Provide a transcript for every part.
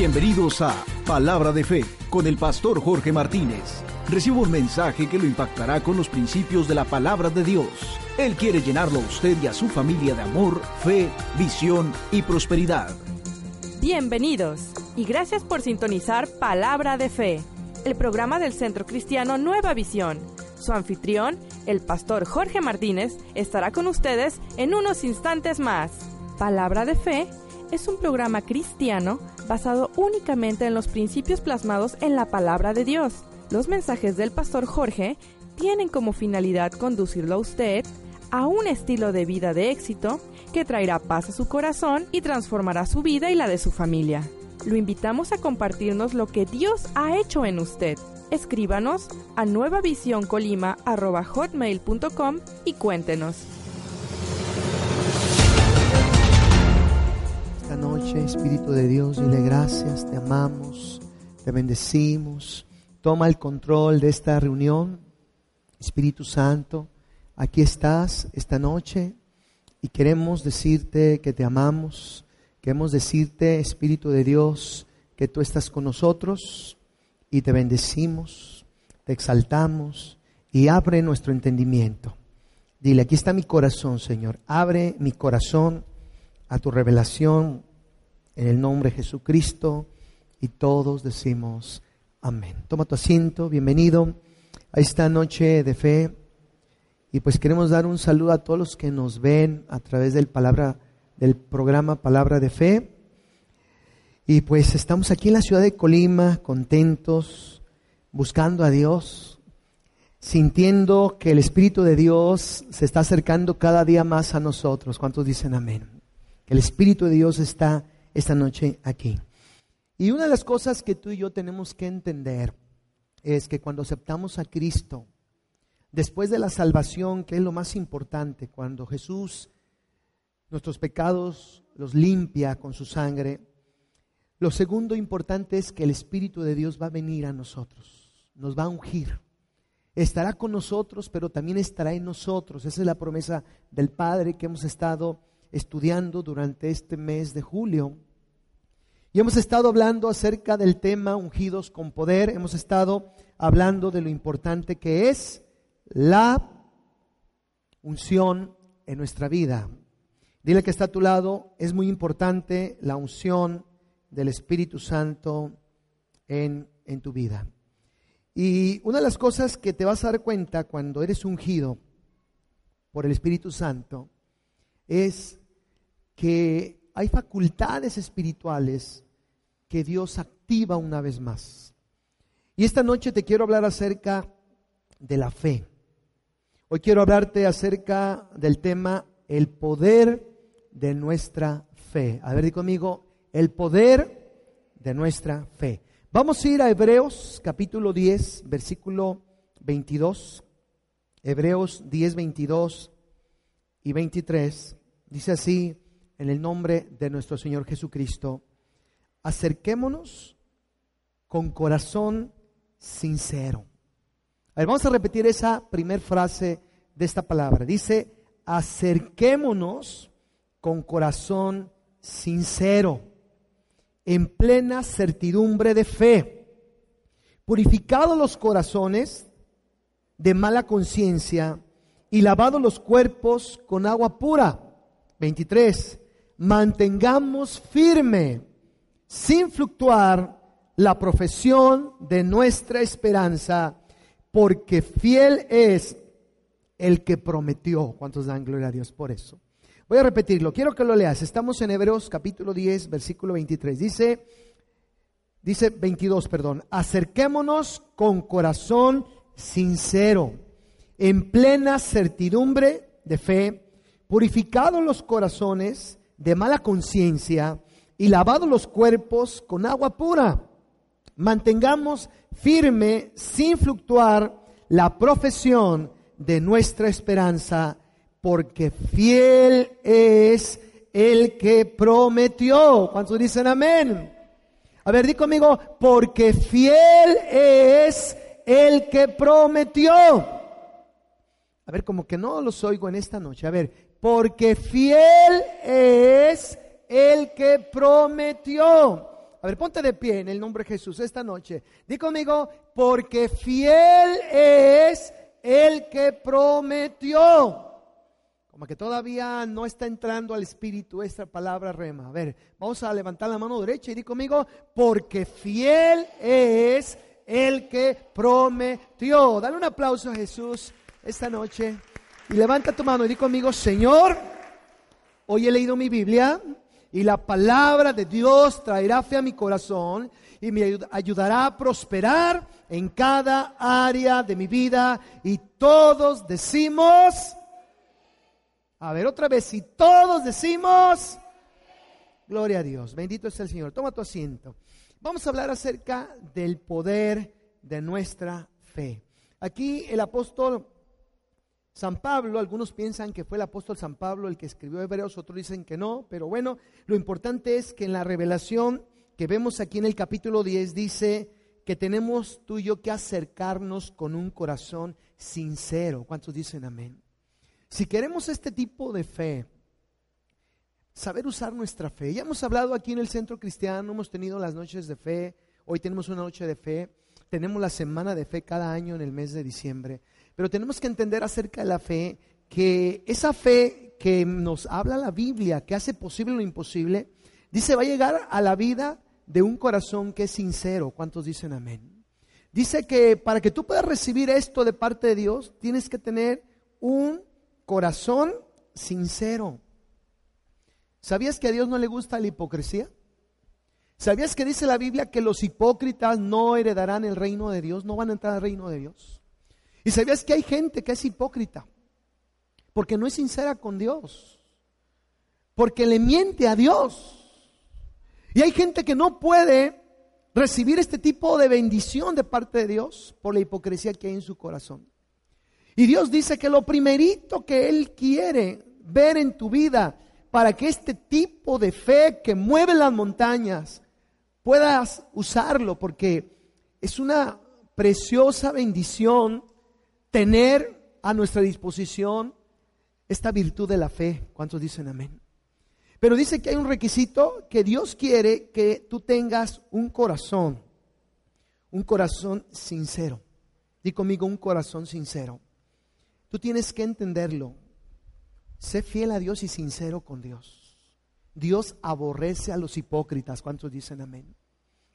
Bienvenidos a Palabra de Fe con el pastor Jorge Martínez. Reciba un mensaje que lo impactará con los principios de la palabra de Dios. Él quiere llenarlo a usted y a su familia de amor, fe, visión y prosperidad. Bienvenidos y gracias por sintonizar Palabra de Fe, el programa del Centro Cristiano Nueva Visión. Su anfitrión, el pastor Jorge Martínez, estará con ustedes en unos instantes más. Palabra de Fe es un programa cristiano basado únicamente en los principios plasmados en la palabra de Dios. Los mensajes del pastor Jorge tienen como finalidad conducirlo a usted a un estilo de vida de éxito que traerá paz a su corazón y transformará su vida y la de su familia. Lo invitamos a compartirnos lo que Dios ha hecho en usted. Escríbanos a nuevavisioncolima.com y cuéntenos. Noche, Espíritu de Dios, dile gracias, te amamos, te bendecimos. Toma el control de esta reunión. Espíritu Santo, aquí estás esta noche y queremos decirte que te amamos. Queremos decirte, Espíritu de Dios, que tú estás con nosotros y te bendecimos, te exaltamos y abre nuestro entendimiento. Dile, aquí está mi corazón, Señor. Abre mi corazón a tu revelación, en el nombre de Jesucristo y todos decimos amén. Toma tu asiento, bienvenido a esta noche de fe y pues queremos dar un saludo a todos los que nos ven a través del palabra del programa Palabra de Fe. Y pues estamos aquí en la ciudad de Colima contentos, buscando a Dios, sintiendo que el Espíritu de Dios se está acercando cada día más a nosotros. ¿Cuántos dicen amén? El Espíritu de Dios está esta noche aquí. Y una de las cosas que tú y yo tenemos que entender es que cuando aceptamos a Cristo, después de la salvación, que es lo más importante, cuando Jesús nuestros pecados los limpia con su sangre, lo segundo importante es que el Espíritu de Dios va a venir a nosotros, nos va a ungir. Estará con nosotros, pero también estará en nosotros. Esa es la promesa del Padre que hemos estado estudiando durante este mes de julio. Y hemos estado hablando acerca del tema ungidos con poder, hemos estado hablando de lo importante que es la unción en nuestra vida. Dile que está a tu lado, es muy importante la unción del Espíritu Santo en, en tu vida. Y una de las cosas que te vas a dar cuenta cuando eres ungido por el Espíritu Santo es que hay facultades espirituales que Dios activa una vez más. Y esta noche te quiero hablar acerca de la fe. Hoy quiero hablarte acerca del tema el poder de nuestra fe. A ver, di conmigo, el poder de nuestra fe. Vamos a ir a Hebreos capítulo 10, versículo 22. Hebreos 10, 22 y 23. Dice así, en el nombre de nuestro Señor Jesucristo, acerquémonos con corazón sincero. A ver, vamos a repetir esa primera frase de esta palabra. Dice, acerquémonos con corazón sincero, en plena certidumbre de fe, purificados los corazones de mala conciencia y lavados los cuerpos con agua pura. 23 mantengamos firme, sin fluctuar, la profesión de nuestra esperanza, porque fiel es el que prometió. ¿Cuántos dan gloria a Dios por eso? Voy a repetirlo, quiero que lo leas. Estamos en Hebreos capítulo 10, versículo 23. Dice, dice 22, perdón, acerquémonos con corazón sincero, en plena certidumbre de fe, purificados los corazones, de mala conciencia y lavado los cuerpos con agua pura. Mantengamos firme, sin fluctuar, la profesión de nuestra esperanza, porque fiel es el que prometió. ¿Cuántos dicen amén? A ver, di conmigo, porque fiel es el que prometió. A ver, como que no los oigo en esta noche. A ver, porque fiel es el que prometió. A ver, ponte de pie en el nombre de Jesús esta noche. Di conmigo, porque fiel es el que prometió. Como que todavía no está entrando al espíritu esta palabra rema. A ver, vamos a levantar la mano derecha y di conmigo, porque fiel es el que prometió. Dale un aplauso a Jesús esta noche y levanta tu mano y di conmigo, Señor, hoy he leído mi Biblia y la palabra de Dios traerá fe a mi corazón y me ayudará a prosperar en cada área de mi vida. Y todos decimos, a ver otra vez, si todos decimos, gloria a Dios, bendito es el Señor. Toma tu asiento. Vamos a hablar acerca del poder de nuestra fe. Aquí el apóstol San Pablo, algunos piensan que fue el apóstol San Pablo el que escribió Hebreos, otros dicen que no, pero bueno, lo importante es que en la revelación que vemos aquí en el capítulo 10 dice que tenemos tú y yo que acercarnos con un corazón sincero. ¿Cuántos dicen amén? Si queremos este tipo de fe, saber usar nuestra fe. Ya hemos hablado aquí en el Centro Cristiano, hemos tenido las noches de fe, hoy tenemos una noche de fe, tenemos la semana de fe cada año en el mes de diciembre. Pero tenemos que entender acerca de la fe que esa fe que nos habla la Biblia, que hace posible lo imposible, dice va a llegar a la vida de un corazón que es sincero. ¿Cuántos dicen amén? Dice que para que tú puedas recibir esto de parte de Dios, tienes que tener un corazón sincero. ¿Sabías que a Dios no le gusta la hipocresía? ¿Sabías que dice la Biblia que los hipócritas no heredarán el reino de Dios, no van a entrar al reino de Dios? ¿Y sabías que hay gente que es hipócrita? Porque no es sincera con Dios. Porque le miente a Dios. Y hay gente que no puede recibir este tipo de bendición de parte de Dios por la hipocresía que hay en su corazón. Y Dios dice que lo primerito que Él quiere ver en tu vida para que este tipo de fe que mueve las montañas puedas usarlo, porque es una preciosa bendición tener a nuestra disposición esta virtud de la fe. ¿Cuántos dicen amén? Pero dice que hay un requisito que Dios quiere que tú tengas un corazón, un corazón sincero. Di conmigo un corazón sincero. Tú tienes que entenderlo. Sé fiel a Dios y sincero con Dios. Dios aborrece a los hipócritas. ¿Cuántos dicen amén?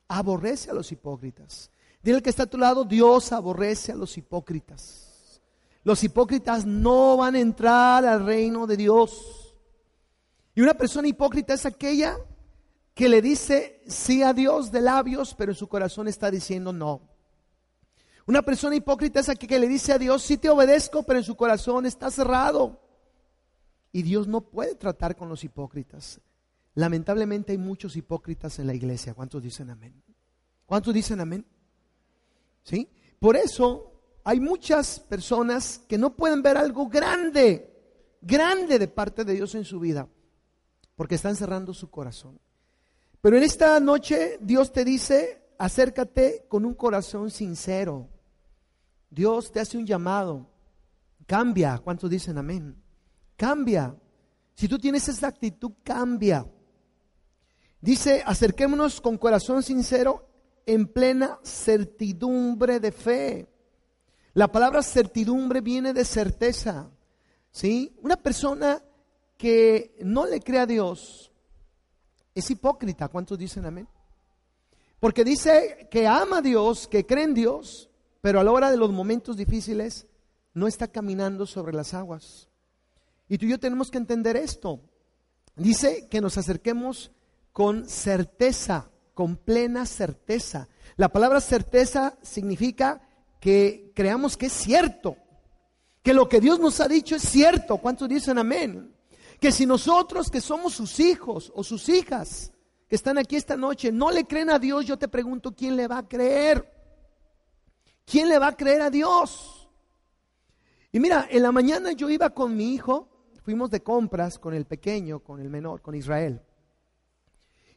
Aborrece a los hipócritas. Dile que está a tu lado, Dios aborrece a los hipócritas. Los hipócritas no van a entrar al reino de Dios. Y una persona hipócrita es aquella que le dice sí a Dios de labios, pero en su corazón está diciendo no. Una persona hipócrita es aquella que le dice a Dios sí te obedezco, pero en su corazón está cerrado. Y Dios no puede tratar con los hipócritas. Lamentablemente hay muchos hipócritas en la iglesia. ¿Cuántos dicen amén? ¿Cuántos dicen amén? ¿Sí? Por eso hay muchas personas que no pueden ver algo grande, grande de parte de Dios en su vida, porque están cerrando su corazón. Pero en esta noche Dios te dice, acércate con un corazón sincero. Dios te hace un llamado. Cambia. ¿Cuántos dicen amén? Cambia. Si tú tienes esa actitud, cambia. Dice, acerquémonos con corazón sincero en plena certidumbre de fe. La palabra certidumbre viene de certeza. ¿sí? Una persona que no le cree a Dios es hipócrita. ¿Cuántos dicen amén? Porque dice que ama a Dios, que cree en Dios, pero a la hora de los momentos difíciles no está caminando sobre las aguas. Y tú y yo tenemos que entender esto. Dice que nos acerquemos con certeza, con plena certeza. La palabra certeza significa que creamos que es cierto, que lo que Dios nos ha dicho es cierto. ¿Cuántos dicen amén? Que si nosotros que somos sus hijos o sus hijas que están aquí esta noche no le creen a Dios, yo te pregunto, ¿quién le va a creer? ¿Quién le va a creer a Dios? Y mira, en la mañana yo iba con mi hijo, fuimos de compras con el pequeño, con el menor, con Israel.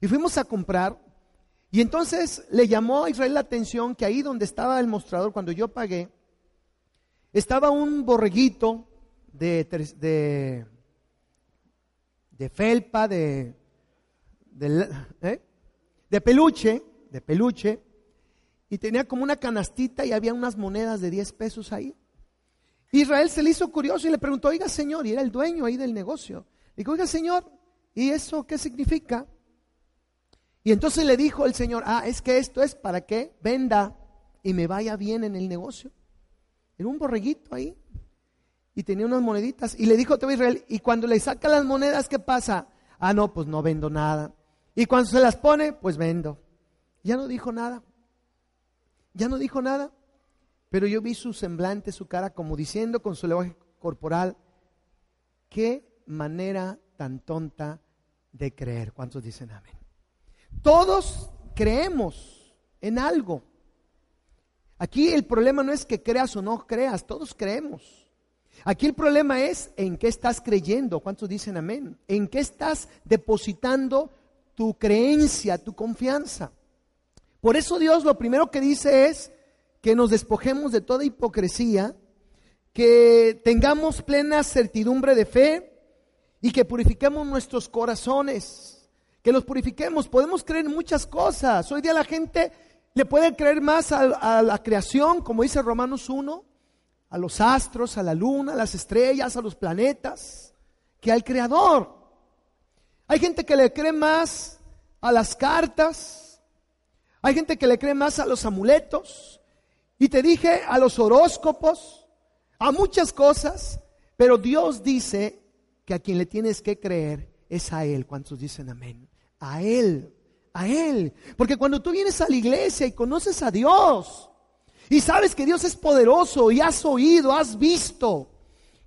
Y fuimos a comprar y entonces le llamó a Israel la atención que ahí donde estaba el mostrador, cuando yo pagué, estaba un borreguito de, de, de felpa, de, ¿eh? de peluche, de peluche, y tenía como una canastita y había unas monedas de 10 pesos ahí. Israel se le hizo curioso y le preguntó, oiga señor, y era el dueño ahí del negocio. Dijo, oiga señor, ¿y eso qué significa? Y entonces le dijo el señor, ah, es que esto es para que venda y me vaya bien en el negocio. Era un borreguito ahí y tenía unas moneditas. Y le dijo a Israel, y cuando le saca las monedas, ¿qué pasa? Ah, no, pues no vendo nada. Y cuando se las pone, pues vendo. Ya no dijo nada. Ya no dijo nada. Pero yo vi su semblante, su cara, como diciendo con su lenguaje corporal, qué manera tan tonta de creer. ¿Cuántos dicen amén? Todos creemos en algo. Aquí el problema no es que creas o no creas, todos creemos. Aquí el problema es en qué estás creyendo. ¿Cuántos dicen amén? En qué estás depositando tu creencia, tu confianza. Por eso Dios lo primero que dice es que nos despojemos de toda hipocresía, que tengamos plena certidumbre de fe y que purifiquemos nuestros corazones, que los purifiquemos. Podemos creer en muchas cosas. Hoy día la gente le puede creer más a, la creación, como dice Romanos 1, a los astros, a la luna, a las estrellas, a los planetas, que al Creador. Hay gente que le cree más a las cartas, hay gente que le cree más a los amuletos, y te dije a los horóscopos, a muchas cosas, pero Dios dice que a quien le tienes que creer es a Él. ¿Cuántos dicen amén? A Él, a Él. Porque cuando tú vienes a la iglesia y conoces a Dios, y sabes que Dios es poderoso y has oído, has visto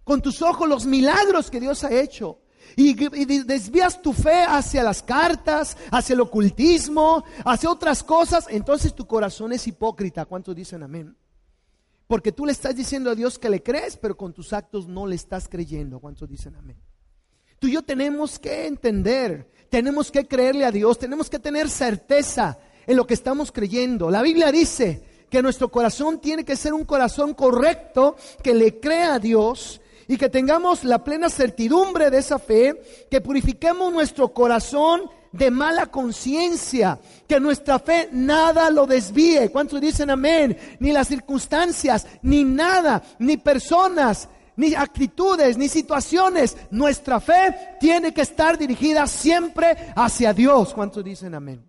con tus ojos los milagros que Dios ha hecho. Y, desvías tu fe hacia las cartas, hacia el ocultismo, hacia otras cosas, entonces tu corazón es hipócrita. ¿Cuántos dicen amén? Porque tú le estás diciendo a Dios que le crees, pero con tus actos no le estás creyendo. ¿Cuántos dicen amén? Tú y yo tenemos que entender, tenemos que creerle a Dios, tenemos que tener certeza en lo que estamos creyendo. La Biblia dice que nuestro corazón tiene que ser un corazón correcto, que le crea a Dios y que tengamos la plena certidumbre de esa fe, que purifiquemos nuestro corazón de mala conciencia, que nuestra fe nada lo desvíe. ¿Cuántos dicen amén? Ni las circunstancias, ni nada, ni personas, ni actitudes, ni situaciones. Nuestra fe tiene que estar dirigida siempre hacia Dios. ¿Cuántos dicen amén?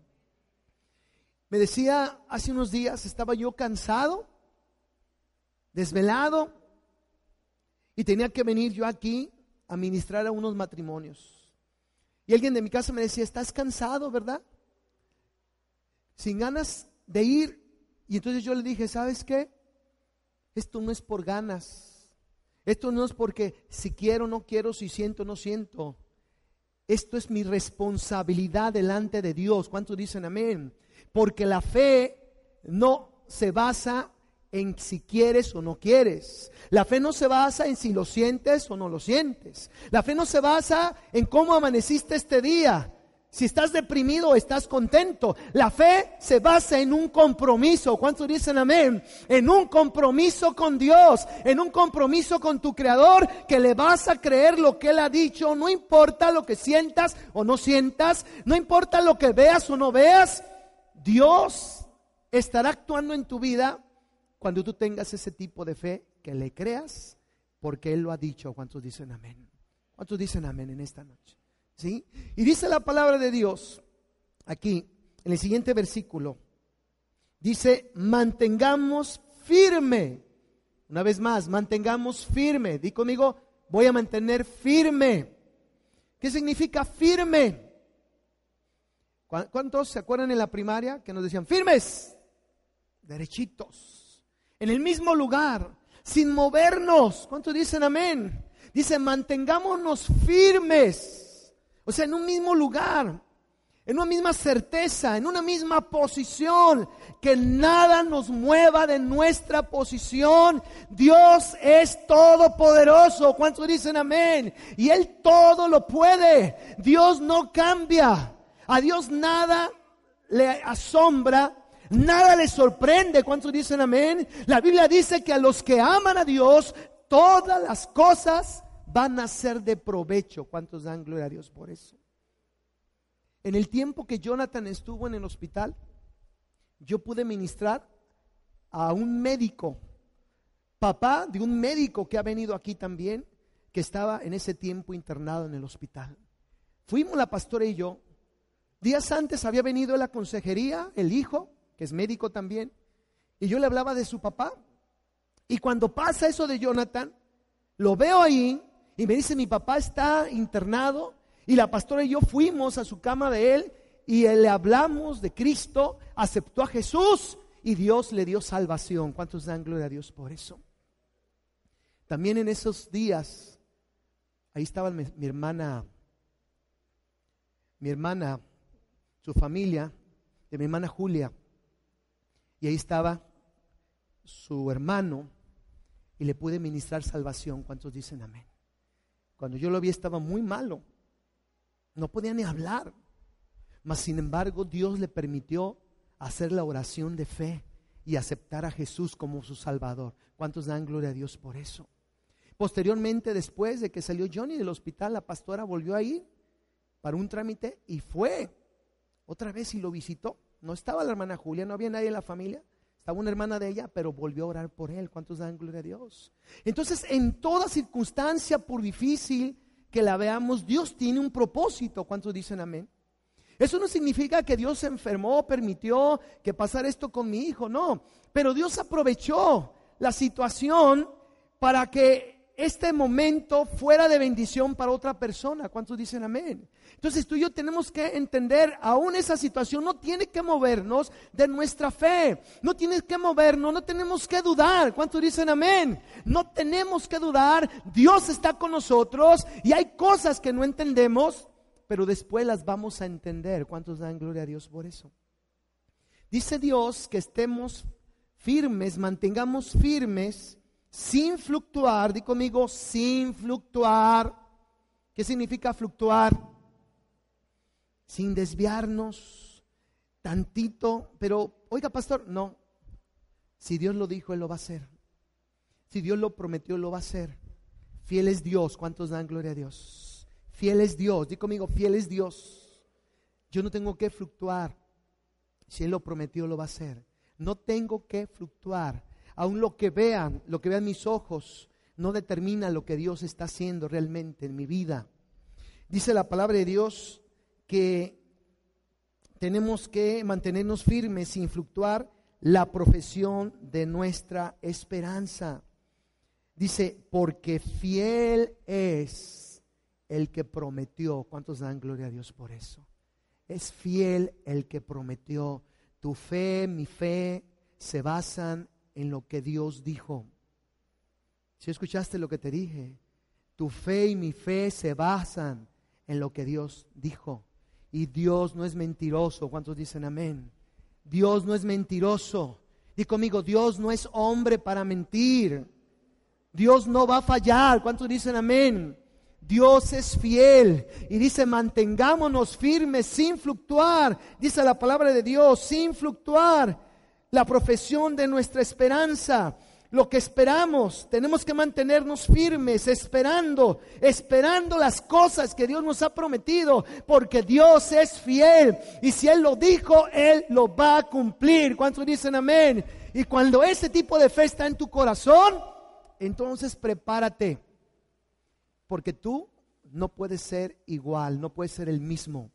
Me decía hace unos días, estaba yo cansado, desvelado, y tenía que venir yo aquí a ministrar a unos matrimonios. Y alguien de mi casa me decía, estás cansado, ¿verdad? Sin ganas de ir. Y entonces yo le dije, ¿sabes qué? Esto no es por ganas. Esto no es porque si quiero, no quiero, si siento, no siento. Esto es mi responsabilidad delante de Dios. ¿Cuántos dicen amén? Porque la fe no se basa en si quieres o no quieres. La fe no se basa en si lo sientes o no lo sientes. La fe no se basa en cómo amaneciste este día. Si estás deprimido estás contento. La fe se basa en un compromiso. ¿Cuántos dicen amén? En un compromiso con Dios. En un compromiso con tu Creador que le vas a creer lo que Él ha dicho. No importa lo que sientas o no sientas. No importa lo que veas o no veas. Dios estará actuando en tu vida cuando tú tengas ese tipo de fe que le creas porque Él lo ha dicho. ¿Cuántos dicen amén? ¿Cuántos dicen amén en esta noche? ¿Sí? Y dice la palabra de Dios aquí, en el siguiente versículo. Dice, mantengamos firme. Una vez más, mantengamos firme. Di conmigo, voy a mantener firme. ¿Qué significa firme? ¿Cuántos se acuerdan en la primaria que nos decían firmes? Derechitos. En el mismo lugar, sin movernos. ¿Cuántos dicen amén? Dice, mantengámonos firmes. O sea, en un mismo lugar, en una misma certeza, en una misma posición, que nada nos mueva de nuestra posición. Dios es todopoderoso. ¿Cuántos dicen amén? Y Él todo lo puede. Dios no cambia. A Dios nada le asombra, nada le sorprende. ¿Cuántos dicen amén? La Biblia dice que a los que aman a Dios, todas las cosas van a ser de provecho. ¿Cuántos dan gloria a Dios por eso? En el tiempo que Jonathan estuvo en el hospital, yo pude ministrar a un médico, papá de un médico que ha venido aquí también, que estaba en ese tiempo internado en el hospital. Fuimos la pastora y yo. Días antes había venido a la consejería, el hijo, que es médico también, y yo le hablaba de su papá. Y cuando pasa eso de Jonathan, lo veo ahí y me dice, mi papá está internado y la pastora y yo fuimos a su cama de él y le hablamos de Cristo, aceptó a Jesús y Dios le dio salvación. ¿Cuántos dan gloria a Dios por eso? También en esos días, ahí estaba mi, mi hermana, mi hermana, su familia, de mi hermana Julia, y ahí estaba su hermano y le pude ministrar salvación. ¿Cuántos dicen amén? Cuando yo lo vi estaba muy malo, no podía ni hablar. Mas sin embargo, Dios le permitió hacer la oración de fe y aceptar a Jesús como su Salvador. ¿Cuántos dan gloria a Dios por eso? Posteriormente, después de que salió Johnny del hospital, la pastora volvió a ir para un trámite y fue otra vez y lo visitó. No estaba la hermana Julia, no había nadie en la familia. Estaba una hermana de ella, pero volvió a orar por él. ¿Cuántos dan gloria a Dios? Entonces, en toda circunstancia, por difícil que la veamos, Dios tiene un propósito. ¿Cuántos dicen amén? Eso no significa que Dios se enfermó, permitió que pasara esto con mi hijo, no. Pero Dios aprovechó la situación para que este momento fuera de bendición para otra persona. ¿Cuántos dicen amén? Entonces tú y yo tenemos que entender, aún esa situación no tiene que movernos de nuestra fe, no tiene que movernos, no tenemos que dudar. ¿Cuántos dicen amén? No tenemos que dudar, Dios está con nosotros y hay cosas que no entendemos, pero después las vamos a entender. ¿Cuántos dan gloria a Dios por eso? Dice Dios que estemos firmes, mantengamos firmes sin fluctuar, di conmigo, sin fluctuar. ¿Qué significa fluctuar? Sin desviarnos tantito, pero, oiga, pastor, no. Si Dios lo dijo, Él lo va a hacer. Si Dios lo prometió, lo va a hacer. Fiel es Dios. ¿Cuántos dan gloria a Dios? Fiel es Dios. Di conmigo, fiel es Dios. Yo no tengo que fluctuar. Si Él lo prometió, lo va a hacer. No tengo que fluctuar aún lo que vean, lo que vean mis ojos, no determina lo que Dios está haciendo realmente en mi vida. Dice la palabra de Dios que tenemos que mantenernos firmes sin fluctuar la profesión de nuestra esperanza. Dice, porque fiel es el que prometió. ¿Cuántos dan gloria a Dios por eso? Es fiel el que prometió. Tu fe, mi fe, se basan en lo que Dios dijo. Si escuchaste lo que te dije, tu fe y mi fe se basan en lo que Dios dijo. Y Dios no es mentiroso. ¿Cuántos dicen amén? Dios no es mentiroso. Di conmigo, Dios no es hombre para mentir. Dios no va a fallar. ¿Cuántos dicen amén? Dios es fiel y dice mantengámonos firmes sin fluctuar. Dice la palabra de Dios, sin fluctuar la profesión de nuestra esperanza, lo que esperamos. Tenemos que mantenernos firmes, esperando, esperando las cosas que Dios nos ha prometido, porque Dios es fiel. Y si Él lo dijo, Él lo va a cumplir. ¿Cuántos dicen amén? Y cuando ese tipo de fe está en tu corazón, entonces prepárate, porque tú no puedes ser igual, no puedes ser el mismo.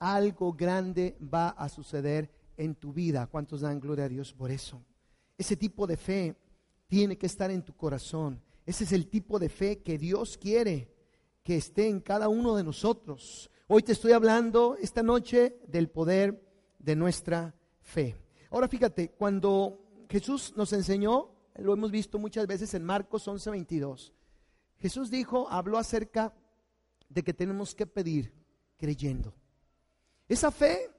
Algo grande va a suceder en tu vida. ¿Cuántos dan gloria a Dios por eso? Ese tipo de fe tiene que estar en tu corazón. Ese es el tipo de fe que Dios quiere que esté en cada uno de nosotros. Hoy te estoy hablando esta noche del poder de nuestra fe. Ahora fíjate, cuando Jesús nos enseñó, lo hemos visto muchas veces en Marcos 11:22, Jesús dijo, habló acerca de que tenemos que pedir creyendo. Esa fe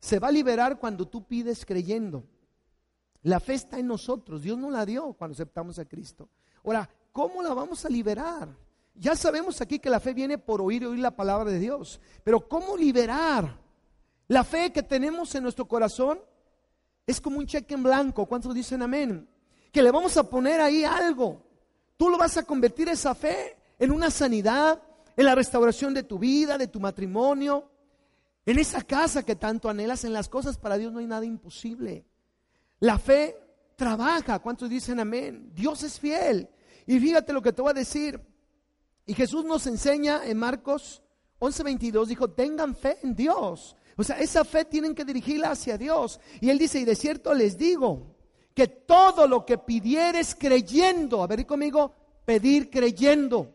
se va a liberar cuando tú pides creyendo. La fe está en nosotros. Dios no la dio cuando aceptamos a Cristo. Ahora, ¿cómo la vamos a liberar? Ya sabemos aquí que la fe viene por oír y oír la palabra de Dios. Pero ¿cómo liberar? La fe que tenemos en nuestro corazón es como un cheque en blanco. ¿Cuántos dicen amén? Que le vamos a poner ahí algo. Tú lo vas a convertir esa fe en una sanidad, en la restauración de tu vida, de tu matrimonio, En esa casa que tanto anhelas, en las cosas para Dios no hay nada imposible. La fe trabaja. ¿Cuántos dicen amén? Dios es fiel. Y fíjate lo que te voy a decir. Y Jesús nos enseña en Marcos 11:22, dijo, tengan fe en Dios. O sea, esa fe tienen que dirigirla hacia Dios. Y él dice, y de cierto les digo, que todo lo que pidieres creyendo, a ver conmigo, pedir creyendo.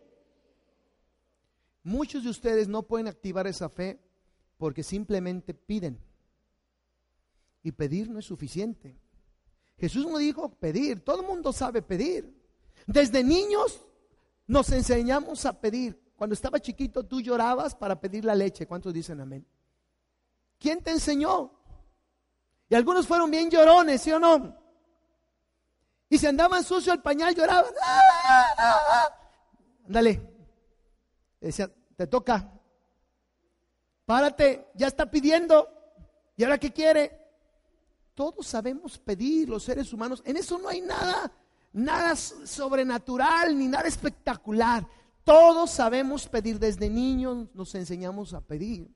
Muchos de ustedes no pueden activar esa fe porque simplemente piden. Y pedir no es suficiente. Jesús no dijo pedir, todo el mundo sabe pedir. Desde niños nos enseñamos a pedir. Cuando estaba chiquito tú llorabas para pedir la leche. ¿Cuántos dicen amén? ¿Quién te enseñó? Y algunos fueron bien llorones, ¿sí o no? Y se andaban sucio el pañal, lloraban. Ándale. Decía, te toca. Párate, ya está pidiendo. ¿Y ahora qué quiere? Todos sabemos pedir, los seres humanos. En eso no hay nada, nada sobrenatural ni nada espectacular. Todos sabemos pedir. Desde niños nos enseñamos a pedir.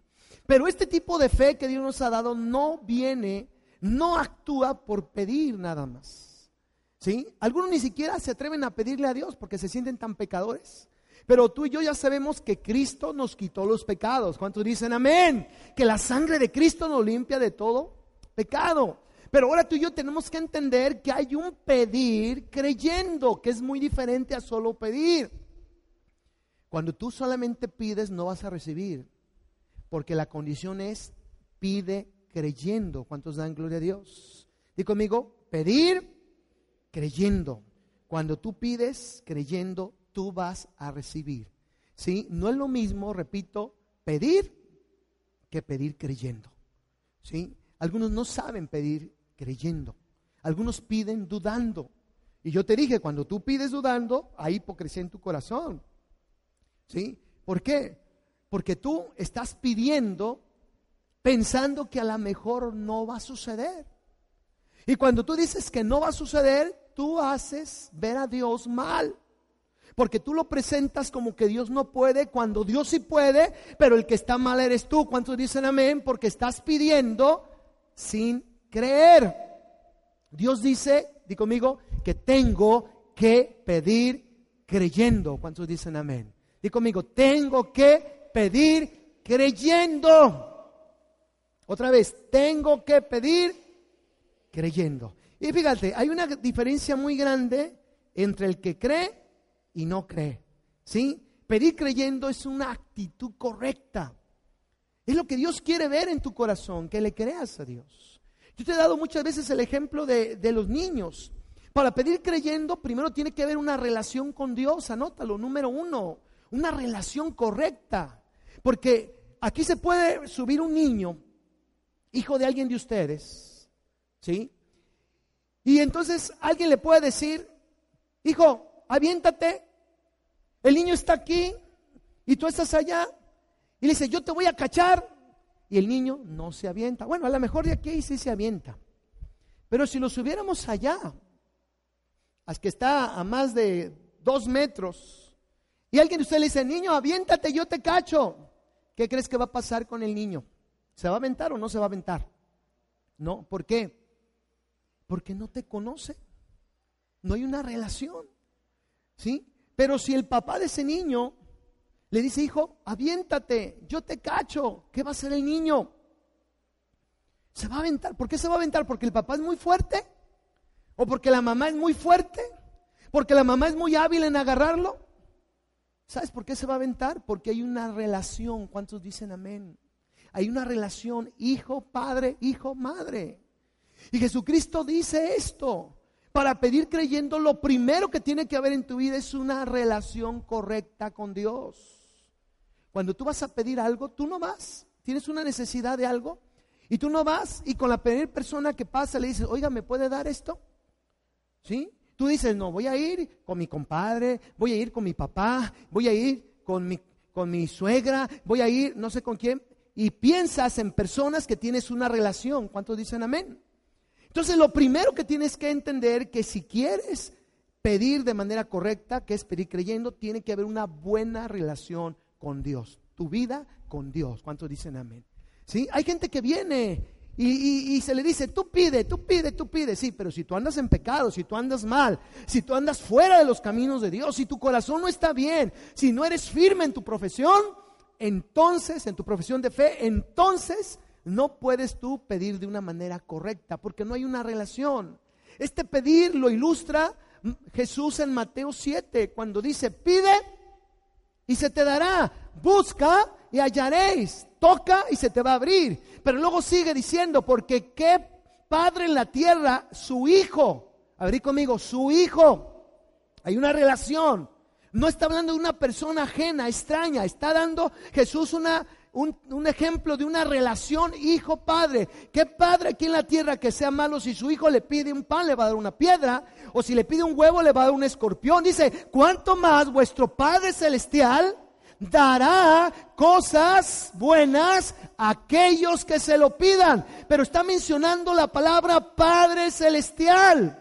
Pero este tipo de fe que Dios nos ha dado no viene, no actúa por pedir nada más. ¿Sí? Algunos ni siquiera se atreven a pedirle a Dios porque se sienten tan pecadores. Pero tú y yo ya sabemos que Cristo nos quitó los pecados. ¿Cuántos dicen amén? Que la sangre de Cristo nos limpia de todo pecado. Pero ahora tú y yo tenemos que entender que hay un pedir creyendo, que es muy diferente a solo pedir. Cuando tú solamente pides, no vas a recibir, porque la condición es pide creyendo. ¿Cuántos dan gloria a Dios? Dí conmigo, pedir creyendo. Cuando tú pides creyendo, tú vas a recibir. ¿Sí? No es lo mismo, repito, pedir que pedir creyendo. ¿Sí? Algunos no saben pedir creyendo. Algunos piden dudando. Y yo te dije, cuando tú pides dudando, hay hipocresía en tu corazón. ¿Sí? ¿Por qué? Porque tú estás pidiendo pensando que a lo mejor no va a suceder. Y cuando tú dices que no va a suceder, tú haces ver a Dios mal. Porque tú lo presentas como que Dios no puede, cuando Dios sí puede, pero el que está mal eres tú. ¿Cuántos dicen amén? Porque estás pidiendo sin creer. Dios dice, di conmigo, que tengo que pedir creyendo. ¿Cuántos dicen amén? Di conmigo, tengo que pedir creyendo. Otra vez, tengo que pedir creyendo. Y fíjate, hay una diferencia muy grande entre el que cree y no cree. ¿Sí? Pedir creyendo es una actitud correcta. Es lo que Dios quiere ver en tu corazón, que le creas a Dios. Yo te he dado muchas veces el ejemplo de, de los niños. Para pedir creyendo, primero tiene que haber una relación con Dios, anótalo, número uno, una relación correcta. Porque aquí se puede subir un niño, hijo de alguien de ustedes, ¿sí? Y entonces alguien le puede decir, hijo, aviéntate, el niño está aquí y tú estás allá, y le dice, yo te voy a cachar. Y el niño no se avienta. Bueno, a lo mejor de aquí sí se avienta. Pero si lo subiéramos allá, hasta que está a más de dos metros, y alguien de ustedes le dice, niño, aviéntate, yo te cacho. ¿Qué crees que va a pasar con el niño? ¿Se va a aventar o no se va a aventar? No, ¿por qué? Porque no te conoce. No hay una relación. ¿Sí? Pero si el papá de ese niño le dice, hijo, aviéntate, yo te cacho. ¿Qué va a hacer el niño? Se va a aventar. ¿Por qué se va a aventar? ¿Porque el papá es muy fuerte? ¿O porque la mamá es muy fuerte? ¿Porque la mamá es muy hábil en agarrarlo? ¿Sabes por qué se va a aventar? Porque hay una relación. ¿Cuántos dicen amén? Hay una relación hijo, padre, hijo, madre. Y Jesucristo dice esto. Para pedir creyendo, lo primero que tiene que haber en tu vida es una relación correcta con Dios. Cuando tú vas a pedir algo, tú no vas. Tienes una necesidad de algo y tú no vas y con la primera persona que pasa le dices, oiga, ¿me puede dar esto? ¿Sí? Tú dices, no, voy a ir con mi compadre, voy a ir con mi papá, voy a ir con mi, con mi suegra, voy a ir no sé con quién. Y piensas en personas que tienes una relación. ¿Cuántos dicen amén? Entonces lo primero que tienes que entender que si quieres pedir de manera correcta, que es pedir creyendo, tiene que haber una buena relación con Dios, tu vida con Dios. ¿Cuántos dicen amén? ¿Sí? Hay gente que viene y, se le dice, tú pide, tú pide, tú pide. Sí, pero si tú andas en pecado, si tú andas mal, si tú andas fuera de los caminos de Dios, si tu corazón no está bien, si no eres firme en tu profesión, entonces, en tu profesión de fe, entonces no puedes tú pedir de una manera correcta, porque no hay una relación. Este pedir lo ilustra Jesús en Mateo 7, cuando dice, pide y se te dará, busca y hallaréis, toca y se te va a abrir. Pero luego sigue diciendo, porque qué padre en la tierra, su hijo, abrí conmigo, su hijo, hay una relación. No está hablando de una persona ajena, extraña, está dando Jesús una un, ejemplo de una relación hijo-padre. ¿Qué padre aquí en la tierra que sea malo si su hijo le pide un pan le va a dar una piedra? O si le pide un huevo le va a dar un escorpión. Dice, ¿cuánto más vuestro Padre Celestial dará cosas buenas a aquellos que se lo pidan? Pero está mencionando la palabra Padre Celestial.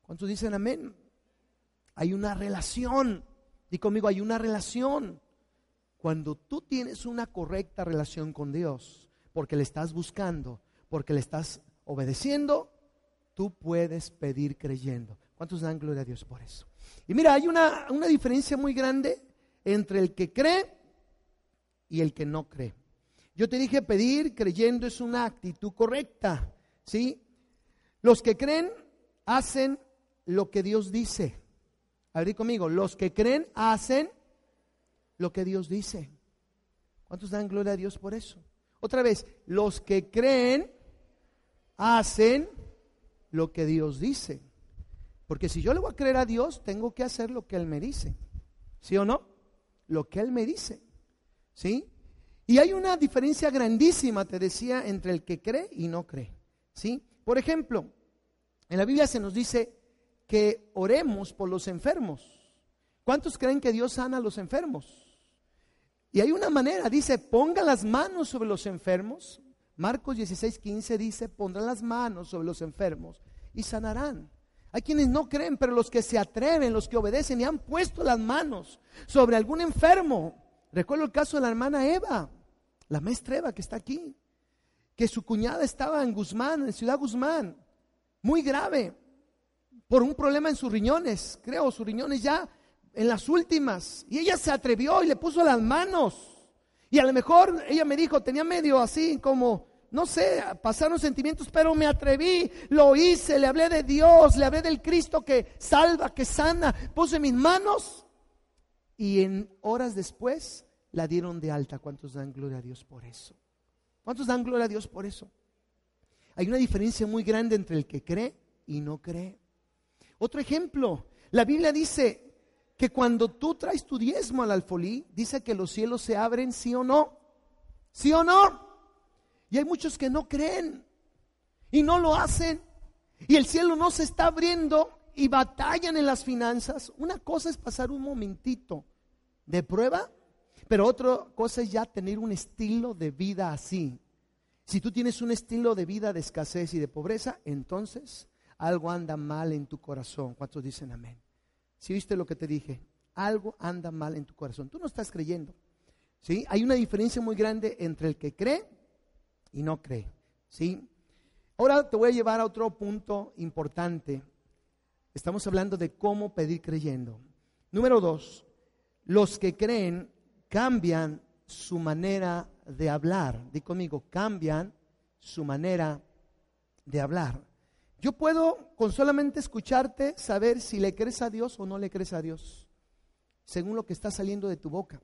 ¿Cuántos dicen amén? Hay una relación. Y conmigo hay una relación. Cuando tú tienes una correcta relación con Dios, porque le estás buscando, porque le estás obedeciendo, tú puedes pedir creyendo. ¿Cuántos dan gloria a Dios por eso? Y mira, hay una, una diferencia muy grande entre el que cree y el que no cree. Yo te dije, pedir creyendo es una actitud correcta, ¿sí? Los que creen hacen lo que Dios dice. Abrí conmigo, los que creen hacen lo que Dios dice. ¿Cuántos dan gloria a Dios por eso? Otra vez, los que creen hacen lo que Dios dice. Porque si yo le voy a creer a Dios, tengo que hacer lo que Él me dice. ¿Sí o no? Lo que Él me dice. ¿Sí? Y hay una diferencia grandísima, te decía, entre el que cree y no cree. ¿Sí? Por ejemplo, en la Biblia se nos dice que oremos por los enfermos. ¿Cuántos creen que Dios sana a los enfermos? Y hay una manera, dice, ponga las manos sobre los enfermos. Marcos 16, 15 dice, pondrán las manos sobre los enfermos y sanarán. Hay quienes no creen, pero los que se atreven, los que obedecen y han puesto las manos sobre algún enfermo. Recuerdo el caso de la hermana Eva, la maestra Eva que está aquí, que su cuñada estaba en Guzmán, en Ciudad Guzmán, muy grave, por un problema en sus riñones. Creo, sus riñones ya en las últimas. Y ella se atrevió y le puso las manos. Y a lo mejor ella me dijo, tenía medio así como, no sé, pasaron sentimientos, pero me atreví, lo hice, le hablé de Dios, le hablé del Cristo que salva, que sana. Puse mis manos y en horas después la dieron de alta. ¿Cuántos dan gloria a Dios por eso? ¿Cuántos dan gloria a Dios por eso? Hay una diferencia muy grande entre el que cree y no cree. Otro ejemplo, la Biblia dice, que cuando tú traes tu diezmo al alfolí, dice que los cielos se abren, sí o no. ¿Sí o no? Y hay muchos que no creen y no lo hacen. Y el cielo no se está abriendo y batallan en las finanzas. Una cosa es pasar un momentito de prueba, pero otra cosa es ya tener un estilo de vida así. Si tú tienes un estilo de vida de escasez y de pobreza, entonces algo anda mal en tu corazón. ¿Cuántos dicen amén? Si viste lo que te dije, algo anda mal en tu corazón. Tú no estás creyendo. ¿Sí? Hay una diferencia muy grande entre el que cree y no cree. ¿Sí? Ahora te voy a llevar a otro punto importante. Estamos hablando de cómo pedir creyendo. Número dos, los que creen cambian su manera de hablar. Di conmigo, cambian su manera de hablar. Yo puedo con solamente escucharte saber si le crees a Dios o no le crees a Dios, según lo que está saliendo de tu boca.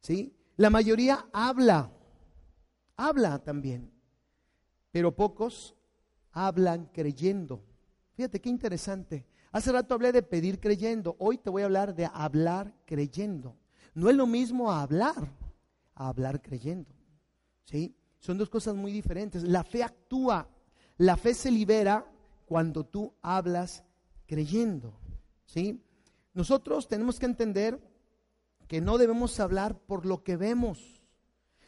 ¿Sí? La mayoría habla, habla también, pero pocos hablan creyendo. Fíjate qué interesante. Hace rato hablé de pedir creyendo, hoy te voy a hablar de hablar creyendo. No es lo mismo hablar, a hablar creyendo. ¿Sí? Son dos cosas muy diferentes. La fe actúa la fe se libera cuando tú hablas creyendo. ¿sí? Nosotros tenemos que entender que no debemos hablar por lo que vemos.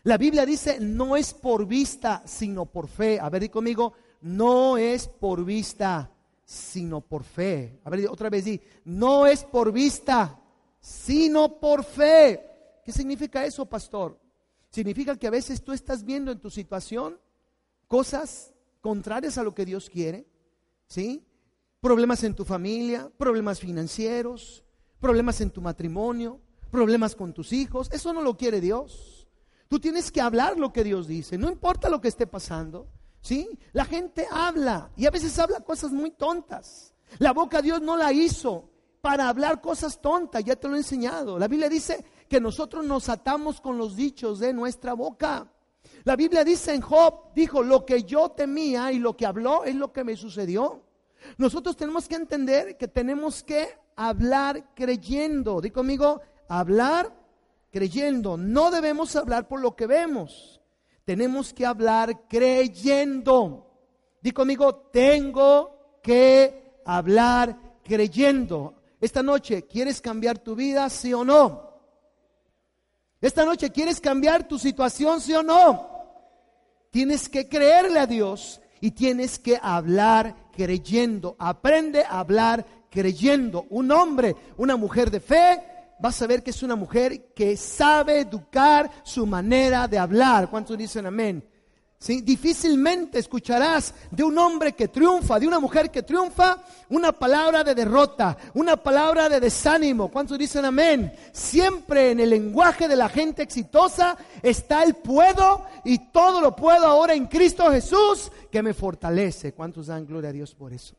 La Biblia dice, no es por vista, sino por fe. A ver, di conmigo, no es por vista, sino por fe. A ver, otra vez di, no es por vista, sino por fe. ¿Qué significa eso, pastor? Significa que a veces tú estás viendo en tu situación cosas contrarias a lo que Dios quiere, ¿sí? Problemas en tu familia, problemas financieros, problemas en tu matrimonio, problemas con tus hijos. Eso no lo quiere Dios. Tú tienes que hablar lo que Dios dice, no importa lo que esté pasando. ¿Sí? La gente habla y a veces habla cosas muy tontas. La boca Dios no la hizo para hablar cosas tontas, ya te lo he enseñado. La Biblia dice que nosotros nos atamos con los dichos de nuestra boca. La Biblia dice en Job, dijo, lo que yo temía y lo que habló es lo que me sucedió. Nosotros tenemos que entender que tenemos que hablar creyendo. Di conmigo, hablar creyendo. No debemos hablar por lo que vemos. Tenemos que hablar creyendo. Di conmigo, tengo que hablar creyendo. Esta noche, ¿quieres cambiar tu vida, sí o no? Esta noche, ¿quieres cambiar tu situación, sí o no? Tienes que creerle a Dios y tienes que hablar creyendo. Aprende a hablar creyendo. Un hombre, una mujer de fe, vas a ver que es una mujer que sabe educar su manera de hablar. ¿Cuántos dicen amén? Difícilmente escucharás de un hombre que triunfa, de una mujer que triunfa, una palabra de derrota, una palabra de desánimo. ¿Cuántos dicen amén? Siempre en el lenguaje de la gente exitosa está el puedo y todo lo puedo ahora en Cristo Jesús que me fortalece. ¿Cuántos dan gloria a Dios por eso?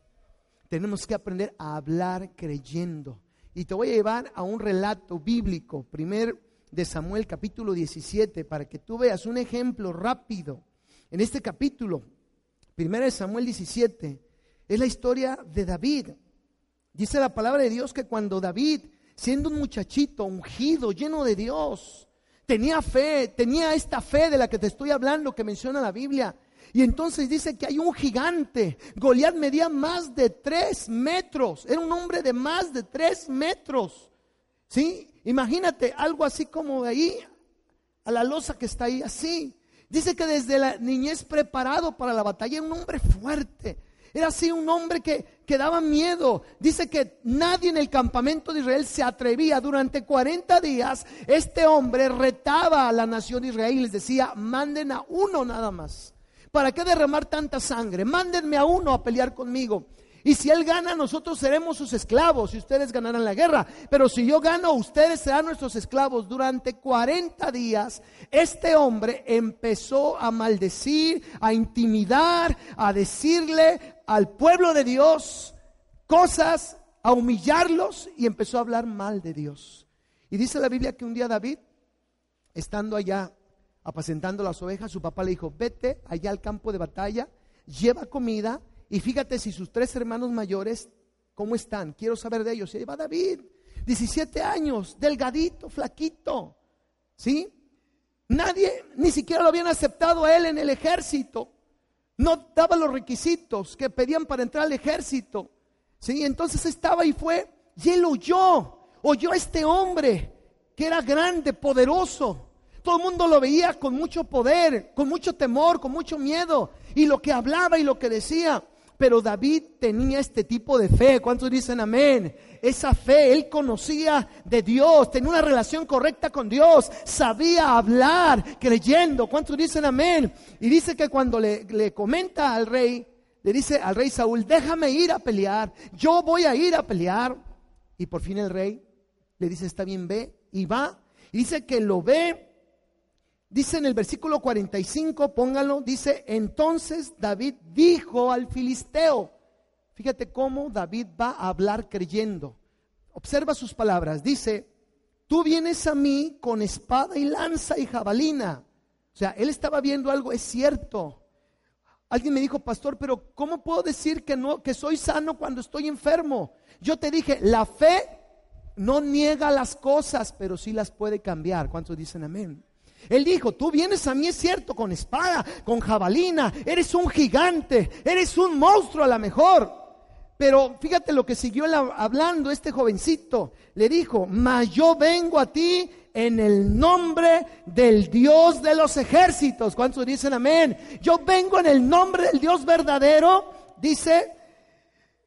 Tenemos que aprender a hablar creyendo. Y te voy a llevar a un relato bíblico, primer de Samuel capítulo 17, para que tú veas un ejemplo rápido en este capítulo, 1 Samuel 17, es la historia de David. Dice la palabra de Dios que cuando David, siendo un muchachito ungido, lleno de Dios, tenía fe, tenía esta fe de la que te estoy hablando, que menciona la Biblia. Y entonces dice que hay un gigante. Goliat medía más de tres metros. Era un hombre de más de tres metros. ¿Sí? Imagínate algo así como de ahí, a la losa que está ahí, así. Dice que desde la niñez preparado para la batalla, un hombre fuerte. Era así un hombre que, que, daba miedo. Dice que nadie en el campamento de Israel se atrevía. Durante 40 días este hombre retaba a la nación de Israel y les decía, manden a uno nada más. ¿Para qué derramar tanta sangre? Mándenme a uno a pelear conmigo. Y si él gana, nosotros seremos sus esclavos y ustedes ganarán la guerra. Pero si yo gano, ustedes serán nuestros esclavos. Durante 40 días, este hombre empezó a maldecir, a intimidar, a decirle al pueblo de Dios cosas, a humillarlos y empezó a hablar mal de Dios. Y dice la Biblia que un día David, estando allá apacentando las ovejas, su papá le dijo, vete allá al campo de batalla, lleva comida y fíjate si sus tres hermanos mayores, ¿cómo están? Quiero saber de ellos. Y ahí va David, 17 años, delgadito, flaquito. ¿Sí? Nadie, ni siquiera lo habían aceptado a él en el ejército. No daba los requisitos que pedían para entrar al ejército. ¿Sí? Entonces estaba y fue, y él oyó, oyó a este hombre que era grande, poderoso. Todo el mundo lo veía con mucho poder, con mucho temor, con mucho miedo. Y lo que hablaba y lo que decía. Pero David tenía este tipo de fe. ¿Cuántos dicen amén? Esa fe, él conocía de Dios, tenía una relación correcta con Dios, sabía hablar creyendo. ¿Cuántos dicen amén? Y dice que cuando le, le comenta al rey, le dice al rey Saúl, déjame ir a pelear, yo voy a ir a pelear. Y por fin el rey le dice, está bien, ve, y va. Y dice que lo ve Dice en el versículo 45, póngalo, dice, entonces David dijo al filisteo, fíjate cómo David va a hablar creyendo. Observa sus palabras, dice, tú vienes a mí con espada y lanza y jabalina. O sea, él estaba viendo algo, es cierto. Alguien me dijo, pastor, pero ¿cómo puedo decir que no, que soy sano cuando estoy enfermo? Yo te dije, la fe no niega las cosas, pero sí las puede cambiar. ¿Cuántos dicen amén? Él dijo, tú vienes a mí, es cierto, con espada, con jabalina, eres un gigante, eres un monstruo a lo mejor. Pero fíjate lo que siguió hablando este jovencito. Le dijo, mas yo vengo a ti en el nombre del Dios de los ejércitos. ¿Cuántos dicen amén? Yo vengo en el nombre del Dios verdadero, dice,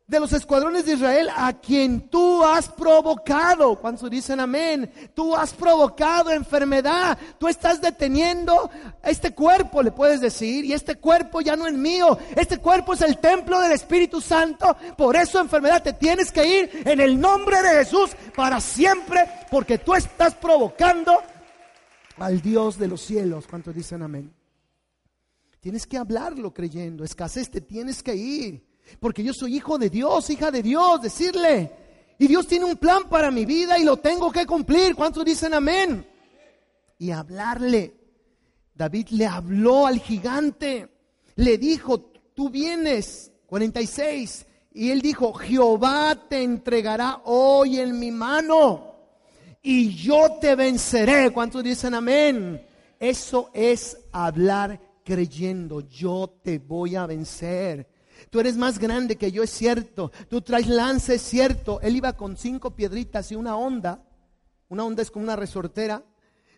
de los escuadrones de Israel a quien tú has provocado. ¿Cuántos dicen amén? Tú has provocado enfermedad. Tú estás deteniendo este cuerpo, le puedes decir. Y este cuerpo ya no es mío. Este cuerpo es el templo del Espíritu Santo. Por eso enfermedad te tienes que ir en el nombre de Jesús para siempre. Porque tú estás provocando al Dios de los cielos. ¿Cuántos dicen amén? Tienes que hablarlo creyendo. Escasez, te tienes que ir. Porque yo soy hijo de Dios, hija de Dios, decirle. Y Dios tiene un plan para mi vida y lo tengo que cumplir. ¿Cuántos dicen amén? Y hablarle. David le habló al gigante. Le dijo, tú vienes, 46. Y él dijo, Jehová te entregará hoy en mi mano. Y yo te venceré. ¿Cuántos dicen amén? Eso es hablar creyendo. Yo te voy a vencer. Tú eres más grande que yo, es cierto. Tú traes lance, es cierto. Él iba con cinco piedritas y una onda. Una onda es como una resortera.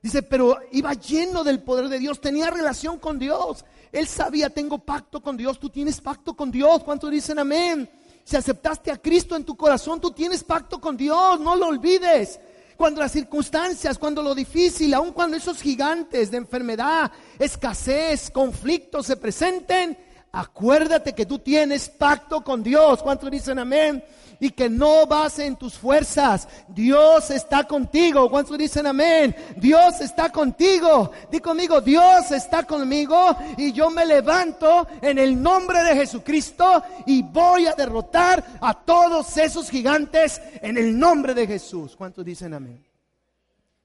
Dice, pero iba lleno del poder de Dios, tenía relación con Dios. Él sabía, tengo pacto con Dios, tú tienes pacto con Dios. ¿Cuántos dicen amén? Si aceptaste a Cristo en tu corazón, tú tienes pacto con Dios, no lo olvides. Cuando las circunstancias, cuando lo difícil, aun cuando esos gigantes de enfermedad, escasez, conflictos se presenten, Acuérdate que tú tienes pacto con Dios. ¿Cuántos dicen amén? Y que no vas en tus fuerzas. Dios está contigo. ¿Cuántos dicen amén? Dios está contigo. Di conmigo, Dios está conmigo. Y yo me levanto en el nombre de Jesucristo y voy a derrotar a todos esos gigantes en el nombre de Jesús. ¿Cuántos dicen amén?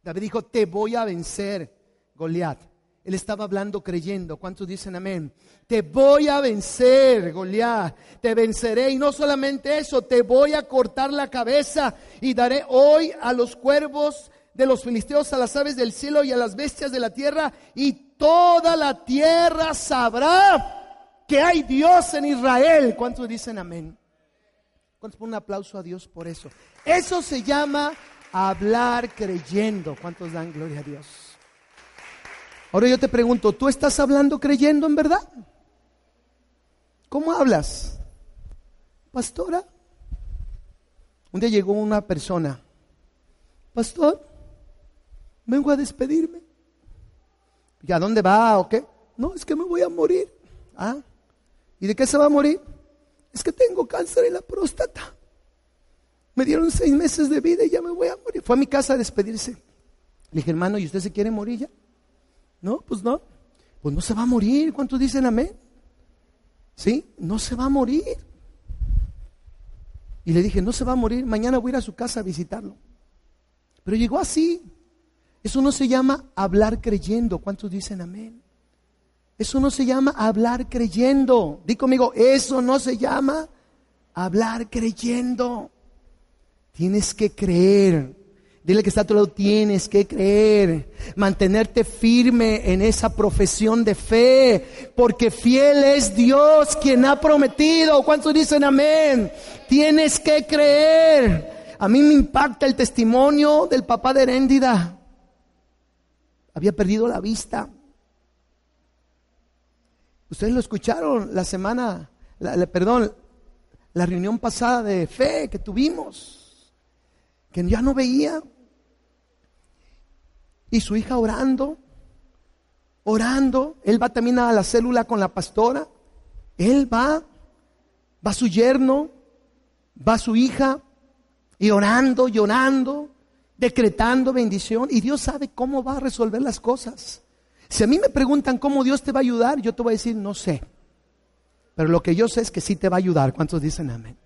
David dijo, te voy a vencer, Goliat. Él estaba hablando creyendo. ¿Cuántos dicen amén? Te voy a vencer, Goliat. Te venceré. Y no solamente eso, te voy a cortar la cabeza y daré hoy a los cuervos de los filisteos, a las aves del cielo y a las bestias de la tierra. Y toda la tierra sabrá que hay Dios en Israel. ¿Cuántos dicen amén? ¿Cuántos ponen un aplauso a Dios por eso? Eso se llama hablar creyendo. ¿Cuántos dan gloria a Dios? Ahora yo te pregunto, ¿tú estás hablando creyendo en verdad? ¿Cómo hablas? Pastora. Un día llegó una persona, pastor, vengo a despedirme. ¿Y a dónde va o qué? No, es que me voy a morir. Ah, ¿y de qué se va a morir? Es que tengo cáncer en la próstata. Me dieron seis meses de vida y ya me voy a morir. Fue a mi casa a despedirse. Le dije, hermano, ¿y usted se quiere morir ya? No, pues no. Pues no se va a morir. ¿Cuántos dicen amén? ¿Sí? No se va a morir. Y le dije, no se va a morir. Mañana voy a ir a su casa a visitarlo. Pero llegó así. Eso no se llama hablar creyendo. ¿Cuántos dicen amén? Eso no se llama hablar creyendo. Di conmigo, eso no se llama hablar creyendo. Tienes que creer. Dile que está a tu lado, tienes que creer, mantenerte firme en esa profesión de fe, porque fiel es Dios quien ha prometido. ¿Cuántos dicen amén? Tienes que creer. A mí me impacta el testimonio del papá de Heréndida. Había perdido la vista. Ustedes lo escucharon la semana, perdón, la reunión pasada de fe que tuvimos que ya no veía. Y su hija orando, orando. Él va también a la célula con la pastora. Él va, va su yerno, va su hija, y orando, llorando, decretando bendición. Y Dios sabe cómo va a resolver las cosas. Si a mí me preguntan cómo Dios te va a ayudar, yo te voy a decir, no sé. Pero lo que yo sé es que sí te va a ayudar. ¿Cuántos dicen amén?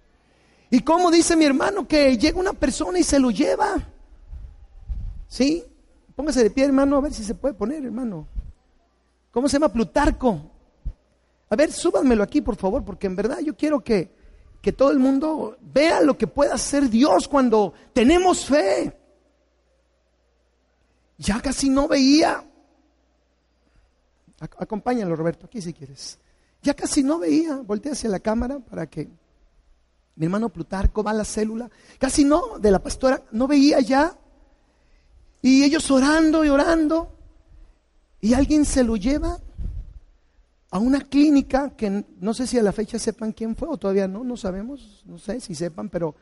Y como dice mi hermano que llega una persona y se lo lleva. ¿Sí? Póngase de pie, hermano, a ver si se puede poner, hermano. ¿Cómo se llama Plutarco? A ver, súbanmelo aquí, por favor, porque en verdad yo quiero que, que todo el mundo vea lo que puede hacer Dios cuando tenemos fe. Ya casi no veía. Acompáñalo, Roberto, aquí si quieres. Ya casi no veía. Voltea hacia la cámara para que mi hermano Plutarco va a la célula, casi no, de la pastora, no veía ya. Y ellos orando y orando. Y alguien se lo lleva. a una clínica que no sé si a la fecha sepan quién fue o todavía no, no sabemos, no sé si sepan, pero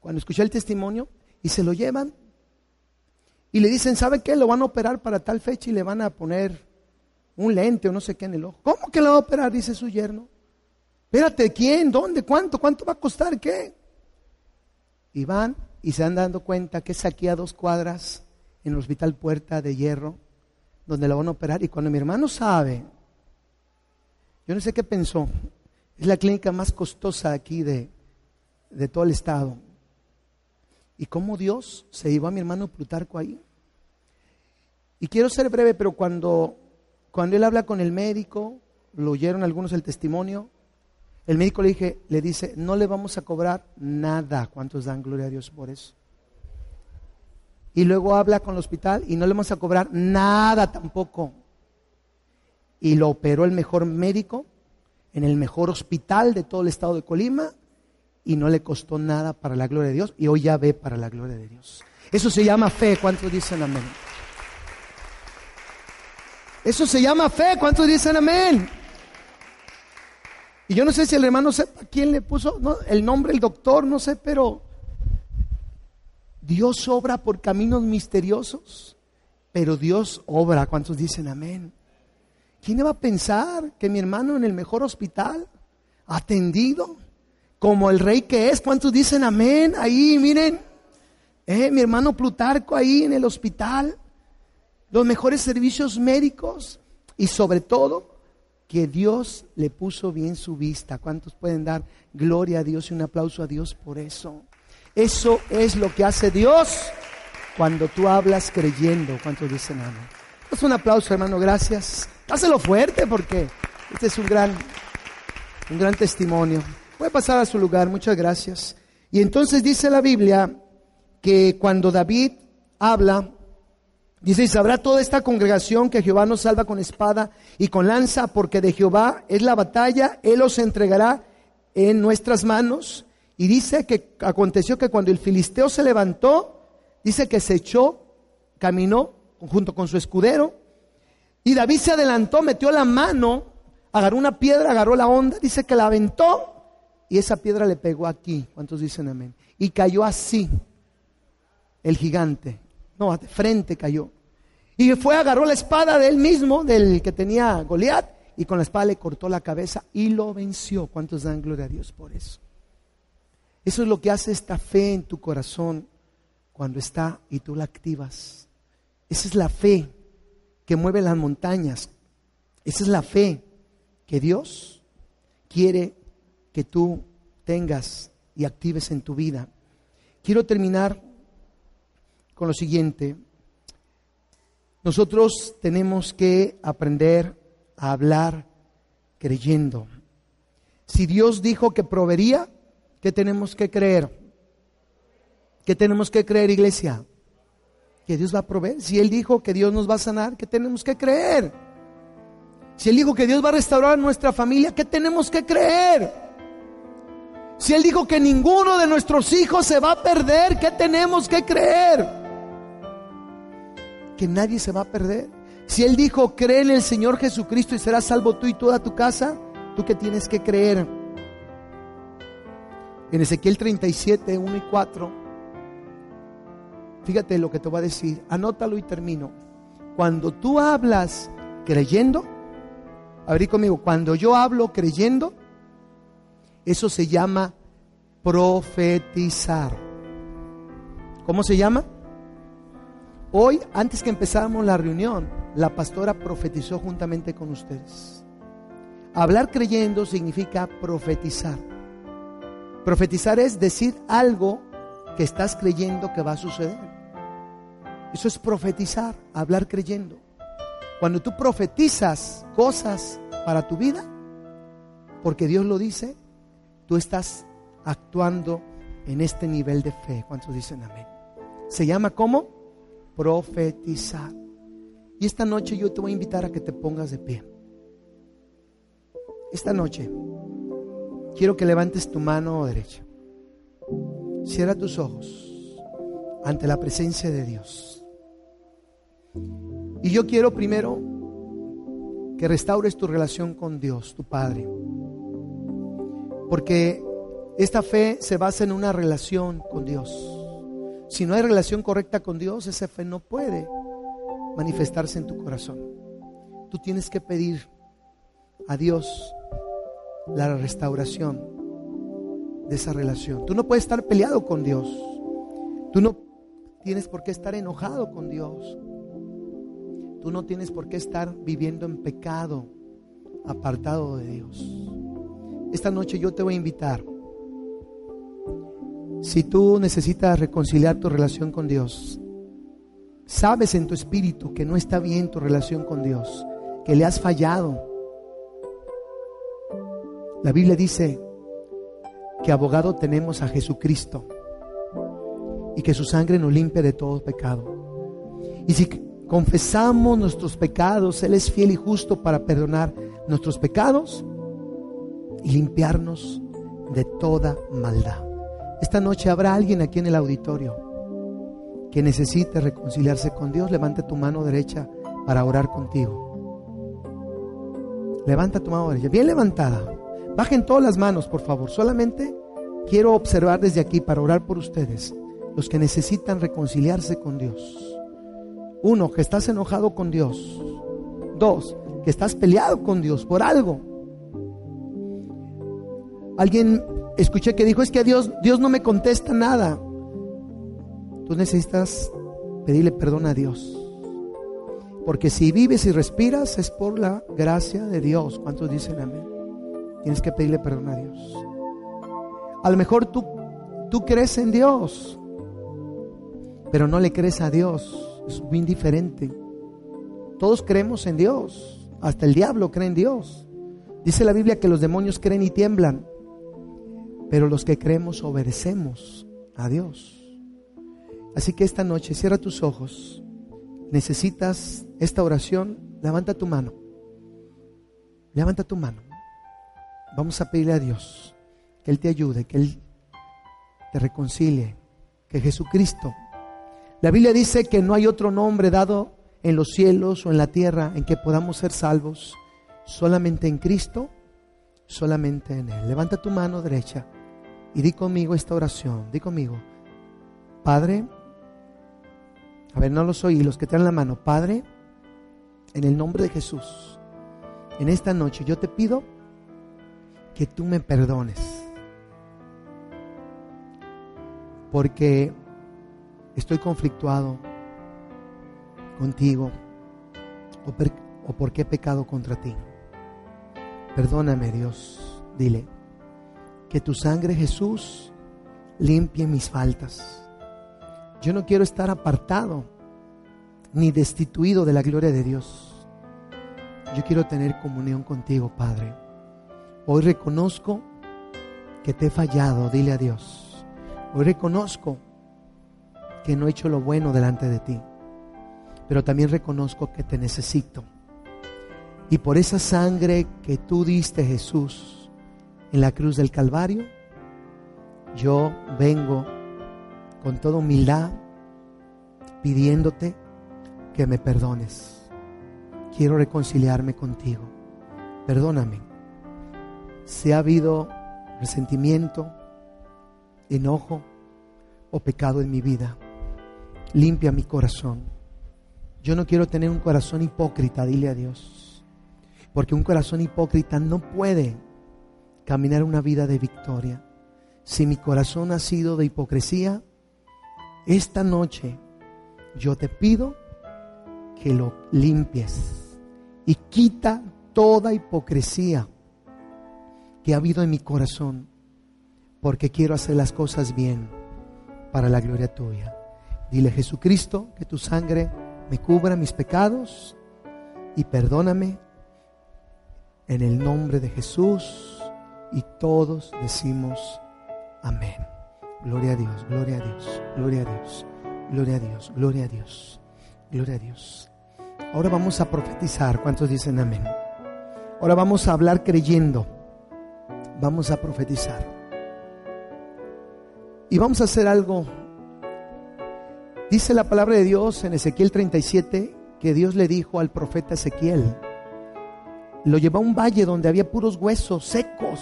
cuando escuché el testimonio y se lo llevan y le dicen, ¿sabe qué? Lo van a operar para tal fecha y le van a poner un lente o no sé qué en el ojo. ¿Cómo que lo va a operar? Dice su yerno. Espérate, ¿quién? ¿Dónde? ¿Cuánto? ¿Cuánto va a costar? ¿Qué? Y van y se han dando cuenta que es aquí a dos cuadras en el hospital Puerta de Hierro, donde lo van a operar. Y cuando mi hermano sabe, yo no sé qué pensó, es la clínica más costosa aquí de, de todo el estado. Y cómo Dios se llevó a mi hermano Plutarco ahí. Y quiero ser breve, pero cuando, cuando él habla con el médico, lo oyeron algunos el testimonio, el médico le, dije, le dice, no le vamos a cobrar nada. ¿Cuántos dan gloria a Dios por eso? Y luego habla con el hospital y no le vamos a cobrar nada tampoco. Y lo operó el mejor médico en el mejor hospital de todo el estado de Colima y no le costó nada para la gloria de Dios y hoy ya ve para la gloria de Dios. Eso se llama fe. ¿Cuántos dicen amén? Eso se llama fe. ¿Cuántos dicen amén? Y yo no sé si el hermano sepa quién le puso el nombre, el doctor, no sé, pero Dios obra por caminos misteriosos, pero Dios obra. ¿Cuántos dicen amén? ¿Quién iba a pensar que mi hermano en el mejor hospital, atendido, como el rey que es? ¿Cuántos dicen amén? Ahí, miren, eh, mi hermano Plutarco ahí en el hospital, los mejores servicios médicos y sobre todo que Dios le puso bien su vista. ¿Cuántos pueden dar gloria a Dios y un aplauso a Dios por eso? Eso es lo que hace Dios cuando tú hablas creyendo. ¿Cuántos dicen amén? Es un aplauso, hermano, gracias. Házelo fuerte porque este es un gran, un gran testimonio. Voy a pasar a su lugar, muchas gracias. Y entonces dice la Biblia que cuando David habla, Dice, y sabrá toda esta congregación que Jehová nos salva con espada y con lanza, porque de Jehová es la batalla, Él os entregará en nuestras manos. Y dice que aconteció que cuando el filisteo se levantó, dice que se echó, caminó junto con su escudero, y David se adelantó, metió la mano, agarró una piedra, agarró la onda, dice que la aventó, y esa piedra le pegó aquí. ¿Cuántos dicen amén? Y cayó así el gigante. No, de frente cayó. Y fue, agarró la espada de él mismo, del que tenía Goliat, y con la espada le cortó la cabeza y lo venció. ¿Cuántos dan gloria a Dios por eso? Eso es lo que hace esta fe en tu corazón cuando está y tú la activas. Esa es la fe que mueve las montañas. Esa es la fe que Dios quiere que tú tengas y actives en tu vida. Quiero terminar con lo siguiente. Nosotros tenemos que aprender a hablar creyendo. Si Dios dijo que proveería, ¿qué tenemos que creer? ¿Qué tenemos que creer, iglesia? Que Dios va a proveer. Si Él dijo que Dios nos va a sanar, ¿qué tenemos que creer? Si Él dijo que Dios va a restaurar nuestra familia, ¿qué tenemos que creer? Si Él dijo que ninguno de nuestros hijos se va a perder, ¿qué tenemos que creer? Que nadie se va a perder. Si Él dijo, cree en el Señor Jesucristo y serás salvo tú y toda tu casa, tú que tienes que creer. En Ezequiel 37, 1 y 4, fíjate lo que te voy a decir, anótalo y termino. Cuando tú hablas creyendo, abrí conmigo, cuando yo hablo creyendo, eso se llama profetizar. ¿Cómo se llama? Hoy, antes que empezáramos la reunión, la pastora profetizó juntamente con ustedes. Hablar creyendo significa profetizar. Profetizar es decir algo que estás creyendo que va a suceder. Eso es profetizar, hablar creyendo. Cuando tú profetizas cosas para tu vida, porque Dios lo dice, tú estás actuando en este nivel de fe. ¿Cuántos dicen amén? Se llama ¿cómo? Profetizar. Y esta noche yo te voy a invitar a que te pongas de pie. Esta noche quiero que levantes tu mano derecha. Cierra tus ojos ante la presencia de Dios. Y yo quiero primero que restaures tu relación con Dios, tu Padre. Porque esta fe se basa en una relación con Dios. Si no hay relación correcta con Dios, esa fe no puede manifestarse en tu corazón. Tú tienes que pedir a Dios la restauración de esa relación. Tú no puedes estar peleado con Dios. Tú no tienes por qué estar enojado con Dios. Tú no tienes por qué estar viviendo en pecado, apartado de Dios. Esta noche yo te voy a invitar. Si tú necesitas reconciliar tu relación con Dios, sabes en tu espíritu que no está bien tu relación con Dios, que le has fallado. La Biblia dice que abogado tenemos a Jesucristo y que su sangre nos limpia de todo pecado. Y si confesamos nuestros pecados, Él es fiel y justo para perdonar nuestros pecados y limpiarnos de toda maldad. Esta noche habrá alguien aquí en el auditorio que necesite reconciliarse con Dios. Levanta tu mano derecha para orar contigo. Levanta tu mano derecha, bien levantada. Bajen todas las manos, por favor. Solamente quiero observar desde aquí para orar por ustedes, los que necesitan reconciliarse con Dios. Uno, que estás enojado con Dios. Dos, que estás peleado con Dios por algo. Alguien escuché que dijo, es que a Dios, Dios no me contesta nada. Tú necesitas pedirle perdón a Dios. Porque si vives y respiras es por la gracia de Dios. ¿Cuántos dicen amén? Tienes que pedirle perdón a Dios. A lo mejor tú, tú crees en Dios, pero no le crees a Dios. Es muy indiferente. Todos creemos en Dios. Hasta el diablo cree en Dios. Dice la Biblia que los demonios creen y tiemblan. Pero los que creemos obedecemos a Dios. Así que esta noche cierra tus ojos. Necesitas esta oración. Levanta tu mano. Levanta tu mano. Vamos a pedirle a Dios que Él te ayude, que Él te reconcilie, que Jesucristo. La Biblia dice que no hay otro nombre dado en los cielos o en la tierra en que podamos ser salvos, solamente en Cristo, solamente en Él. Levanta tu mano derecha y di conmigo esta oración, di conmigo, Padre, a ver, no los oí, los que traen la mano, Padre, en el nombre de Jesús, en esta noche yo te pido que tú me perdones. Porque estoy conflictuado contigo o, porque he pecado contra ti. Perdóname Dios, dile, que tu sangre Jesús limpie mis faltas. Yo no quiero estar apartado ni destituido de la gloria de Dios. Yo quiero tener comunión contigo, Padre. Hoy reconozco que te he fallado, dile a Dios. Hoy reconozco que no he hecho lo bueno delante de ti, pero también reconozco que te necesito. Y por esa sangre que tú diste, Jesús, en la cruz del Calvario, yo vengo con toda humildad pidiéndote que me perdones. Quiero reconciliarme contigo. Perdóname si ha habido resentimiento, enojo o pecado en mi vida, limpia mi corazón. Yo no quiero tener un corazón hipócrita, dile a Dios. Porque un corazón hipócrita no puede caminar una vida de victoria. Si mi corazón ha sido de hipocresía, esta noche yo te pido que lo limpies y quita toda hipocresía que ha habido en mi corazón, porque quiero hacer las cosas bien para la gloria tuya. Dile Jesucristo que tu sangre me cubra mis pecados y perdóname en el nombre de Jesús y todos decimos amén. Gloria a Dios, gloria a Dios, gloria a Dios, gloria a Dios, gloria a Dios, gloria a Dios. Ahora vamos a profetizar. ¿Cuántos dicen amén? Ahora vamos a hablar creyendo vamos a profetizar. Y vamos a hacer algo. Dice la palabra de Dios en Ezequiel 37 que Dios le dijo al profeta Ezequiel lo llevó a un valle donde había puros huesos secos.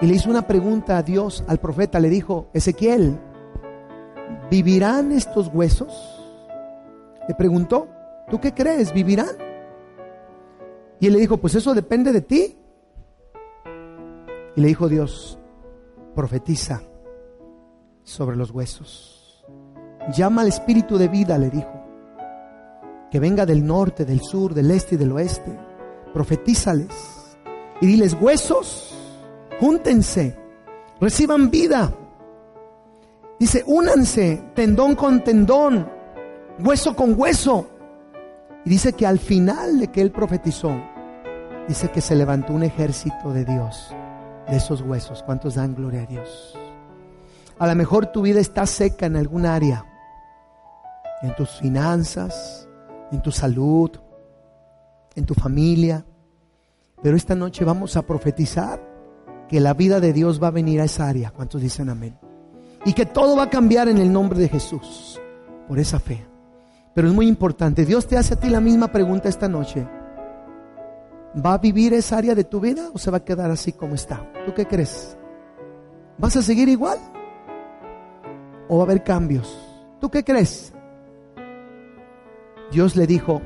Y le hizo una pregunta a Dios, al profeta, le dijo, Ezequiel, ¿vivirán estos huesos? Le preguntó, ¿tú qué crees? ¿Vivirán? Y él le dijo, pues eso depende de ti. Y le dijo Dios, profetiza sobre los huesos. Llama al espíritu de vida, le dijo, que venga del norte, del sur, del este y del oeste. Profetízales y diles, huesos, júntense, reciban vida. Dice, únanse, tendón con tendón, hueso con hueso. Y dice que al final de que él profetizó, dice que se levantó un ejército de Dios, de esos huesos. ¿Cuántos dan gloria a Dios? A lo mejor tu vida está seca en algún área, en tus finanzas, en tu salud, en tu familia. Pero esta noche vamos a profetizar que la vida de Dios va a venir a esa área. ¿Cuántos dicen amén? Y que todo va a cambiar en el nombre de Jesús, por esa fe. Pero es muy importante, Dios te hace a ti la misma pregunta esta noche. ¿Va a vivir esa área de tu vida o se va a quedar así como está? ¿Tú qué crees? ¿Vas a seguir igual? ¿O va a haber cambios? ¿Tú qué crees? Dios le dijo,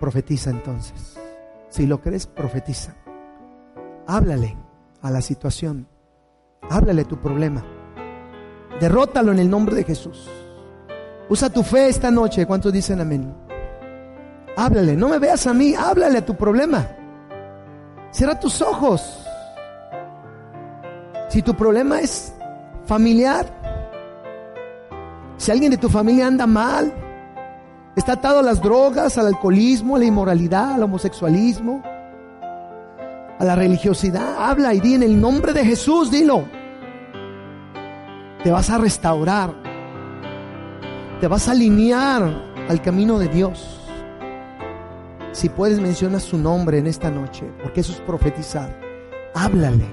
profetiza entonces. Si lo crees, profetiza. Háblale a la situación. Háblale tu problema. Derrótalo en el nombre de Jesús. Usa tu fe esta noche. ¿Cuántos dicen amén? Háblale. No me veas a mí. Háblale a tu problema. Cierra tus ojos. Si tu problema es familiar, si alguien de tu familia anda mal, está atado a las drogas, al alcoholismo, a la inmoralidad, al homosexualismo, a la religiosidad, habla y di en el nombre de Jesús, dilo. Te vas a restaurar, te vas a alinear al camino de Dios. Si puedes, menciona su nombre en esta noche, porque eso es profetizar. Háblale,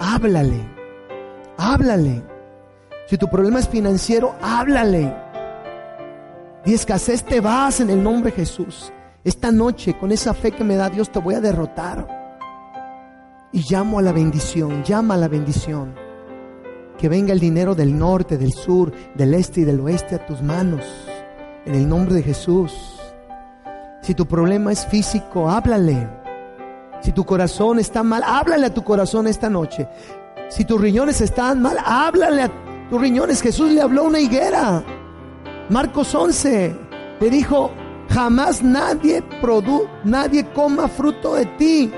háblale, háblale. Si tu problema es financiero, háblale. Y escasez te vas en el nombre de Jesús. Esta noche, con esa fe que me da Dios, te voy a derrotar. Y llamo a la bendición, llama a la bendición. Que venga el dinero del norte, del sur, del este y del oeste a tus manos. En el nombre de Jesús. Si tu problema es físico, háblale. Si tu corazón está mal, háblale a tu corazón esta noche. Si tus riñones están mal, háblale a tus riñones. Jesús le habló a una higuera. Marcos 11 le dijo, jamás nadie produ nadie coma fruto de ti.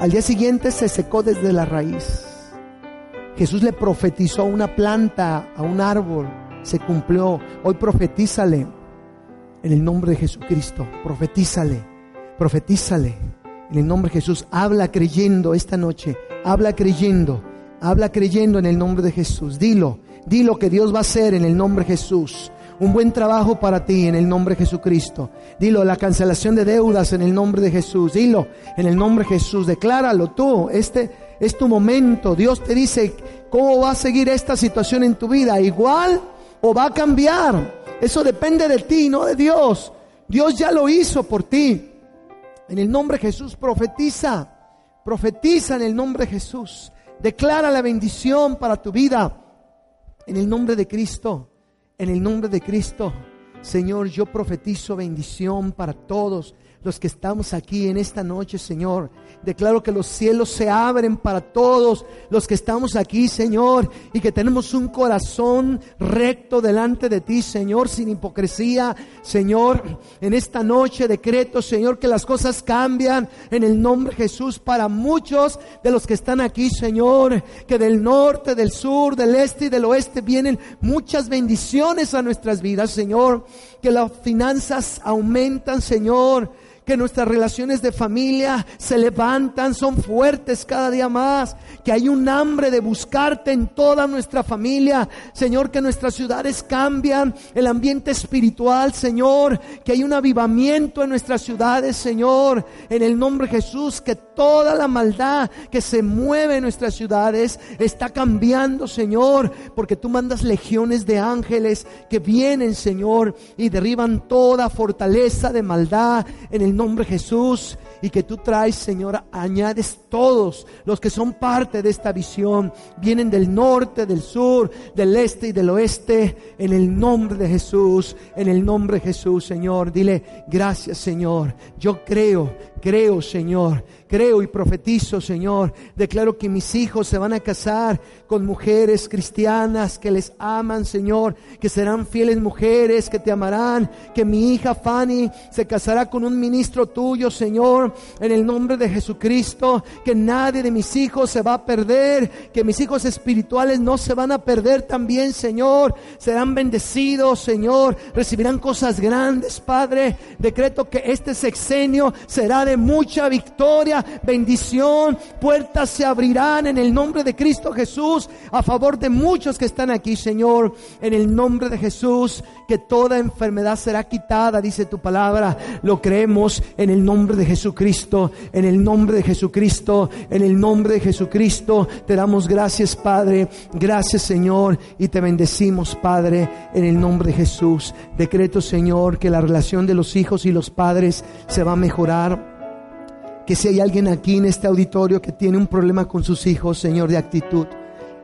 Al día siguiente se secó desde la raíz. Jesús le profetizó a una planta, a un árbol. Se cumplió. Hoy profetízale en el nombre de Jesucristo. Profetízale, profetízale. En el nombre de Jesús, habla creyendo esta noche. Habla creyendo. Habla creyendo en el nombre de Jesús. Dilo, dilo que Dios va a hacer en el nombre de Jesús. Un buen trabajo para ti en el nombre de Jesucristo. Dilo, la cancelación de deudas en el nombre de Jesús. Dilo, en el nombre de Jesús. Decláralo tú. Este es tu momento. Dios te dice cómo va a seguir esta situación en tu vida. Igual o va a cambiar. Eso depende de ti, no de Dios. Dios ya lo hizo por ti. En el nombre de Jesús profetiza. Profetiza en el nombre de Jesús. Declara la bendición para tu vida. En el nombre de Cristo. En el nombre de Cristo. Señor, yo profetizo bendición para todos los que estamos aquí en esta noche, Señor. Declaro que los cielos se abren para todos los que estamos aquí, Señor, y que tenemos un corazón recto delante de ti, Señor, sin hipocresía. Señor, en esta noche decreto, Señor, que las cosas cambian en el nombre de Jesús para muchos de los que están aquí, Señor, que del norte, del sur, del este y del oeste vienen muchas bendiciones a nuestras vidas, Señor, que las finanzas aumentan, Señor que nuestras relaciones de familia se levantan, son fuertes cada día más, que hay un hambre de buscarte en toda nuestra familia, Señor, que nuestras ciudades cambian, el ambiente espiritual, Señor, que hay un avivamiento en nuestras ciudades, Señor, en el nombre de Jesús, que toda la maldad que se mueve en nuestras ciudades está cambiando, Señor, porque tú mandas legiones de ángeles que vienen, Señor, y derriban toda fortaleza de maldad en el nombre Jesús y que tú traes, Señor, añades todos los que son parte de esta visión, vienen del norte, del sur, del este y del oeste, en el nombre de Jesús, en el nombre de Jesús, Señor. Dile, gracias, Señor. Yo creo, creo, Señor, creo y profetizo, Señor. Declaro que mis hijos se van a casar con mujeres cristianas que les aman, Señor, que serán fieles mujeres, que te amarán, que mi hija Fanny se casará con un ministro tuyo, Señor, en el nombre de Jesucristo, que nadie de mis hijos se va a perder, que mis hijos espirituales no se van a perder también, Señor, serán bendecidos, Señor, recibirán cosas grandes, Padre. Decreto que este sexenio será de mucha victoria, bendición, puertas se abrirán en el nombre de Cristo Jesús a favor de muchos que están aquí, Señor, en el nombre de Jesús, que toda enfermedad será quitada, dice tu palabra, lo creemos en el nombre de Jesucristo, en el nombre de Jesucristo, en el nombre de Jesucristo, te damos gracias, Padre, gracias, Señor, y te bendecimos, Padre, en el nombre de Jesús. Decreto, Señor, que la relación de los hijos y los padres se va a mejorar que si hay alguien aquí en este auditorio que tiene un problema con sus hijos, Señor, de actitud,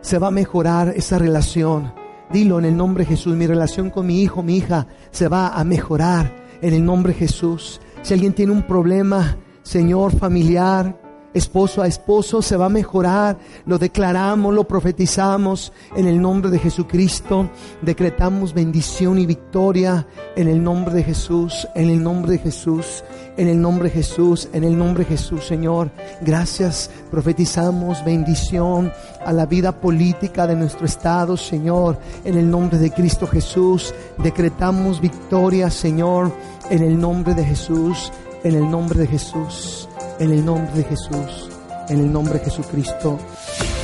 se va a mejorar esa relación. Dilo en el nombre de Jesús, mi relación con mi hijo, mi hija, se va a mejorar en el nombre de Jesús. Si alguien tiene un problema, Señor, familiar, esposo a esposo se va a mejorar. Lo declaramos, lo profetizamos en el nombre de Jesucristo. Decretamos bendición y victoria en el nombre de Jesús, en el nombre de Jesús, en el nombre de Jesús, en el nombre de Jesús, Señor. Gracias. Profetizamos bendición a la vida política de nuestro estado, Señor, en el nombre de Cristo Jesús. Decretamos victoria, Señor, en el nombre de Jesús, en el nombre de Jesús en el nombre de Jesús, en el nombre de Jesucristo.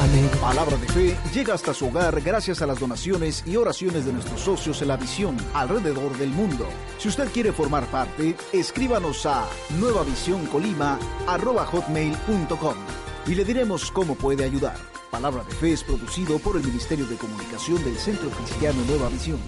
Amén. Palabra de fe llega hasta su hogar gracias a las donaciones y oraciones de nuestros socios en la visión alrededor del mundo. Si usted quiere formar parte, escríbanos a nuevavisioncolima.com y le diremos cómo puede ayudar. Palabra de fe es producido por el Ministerio de Comunicación del Centro Cristiano Nueva Visión.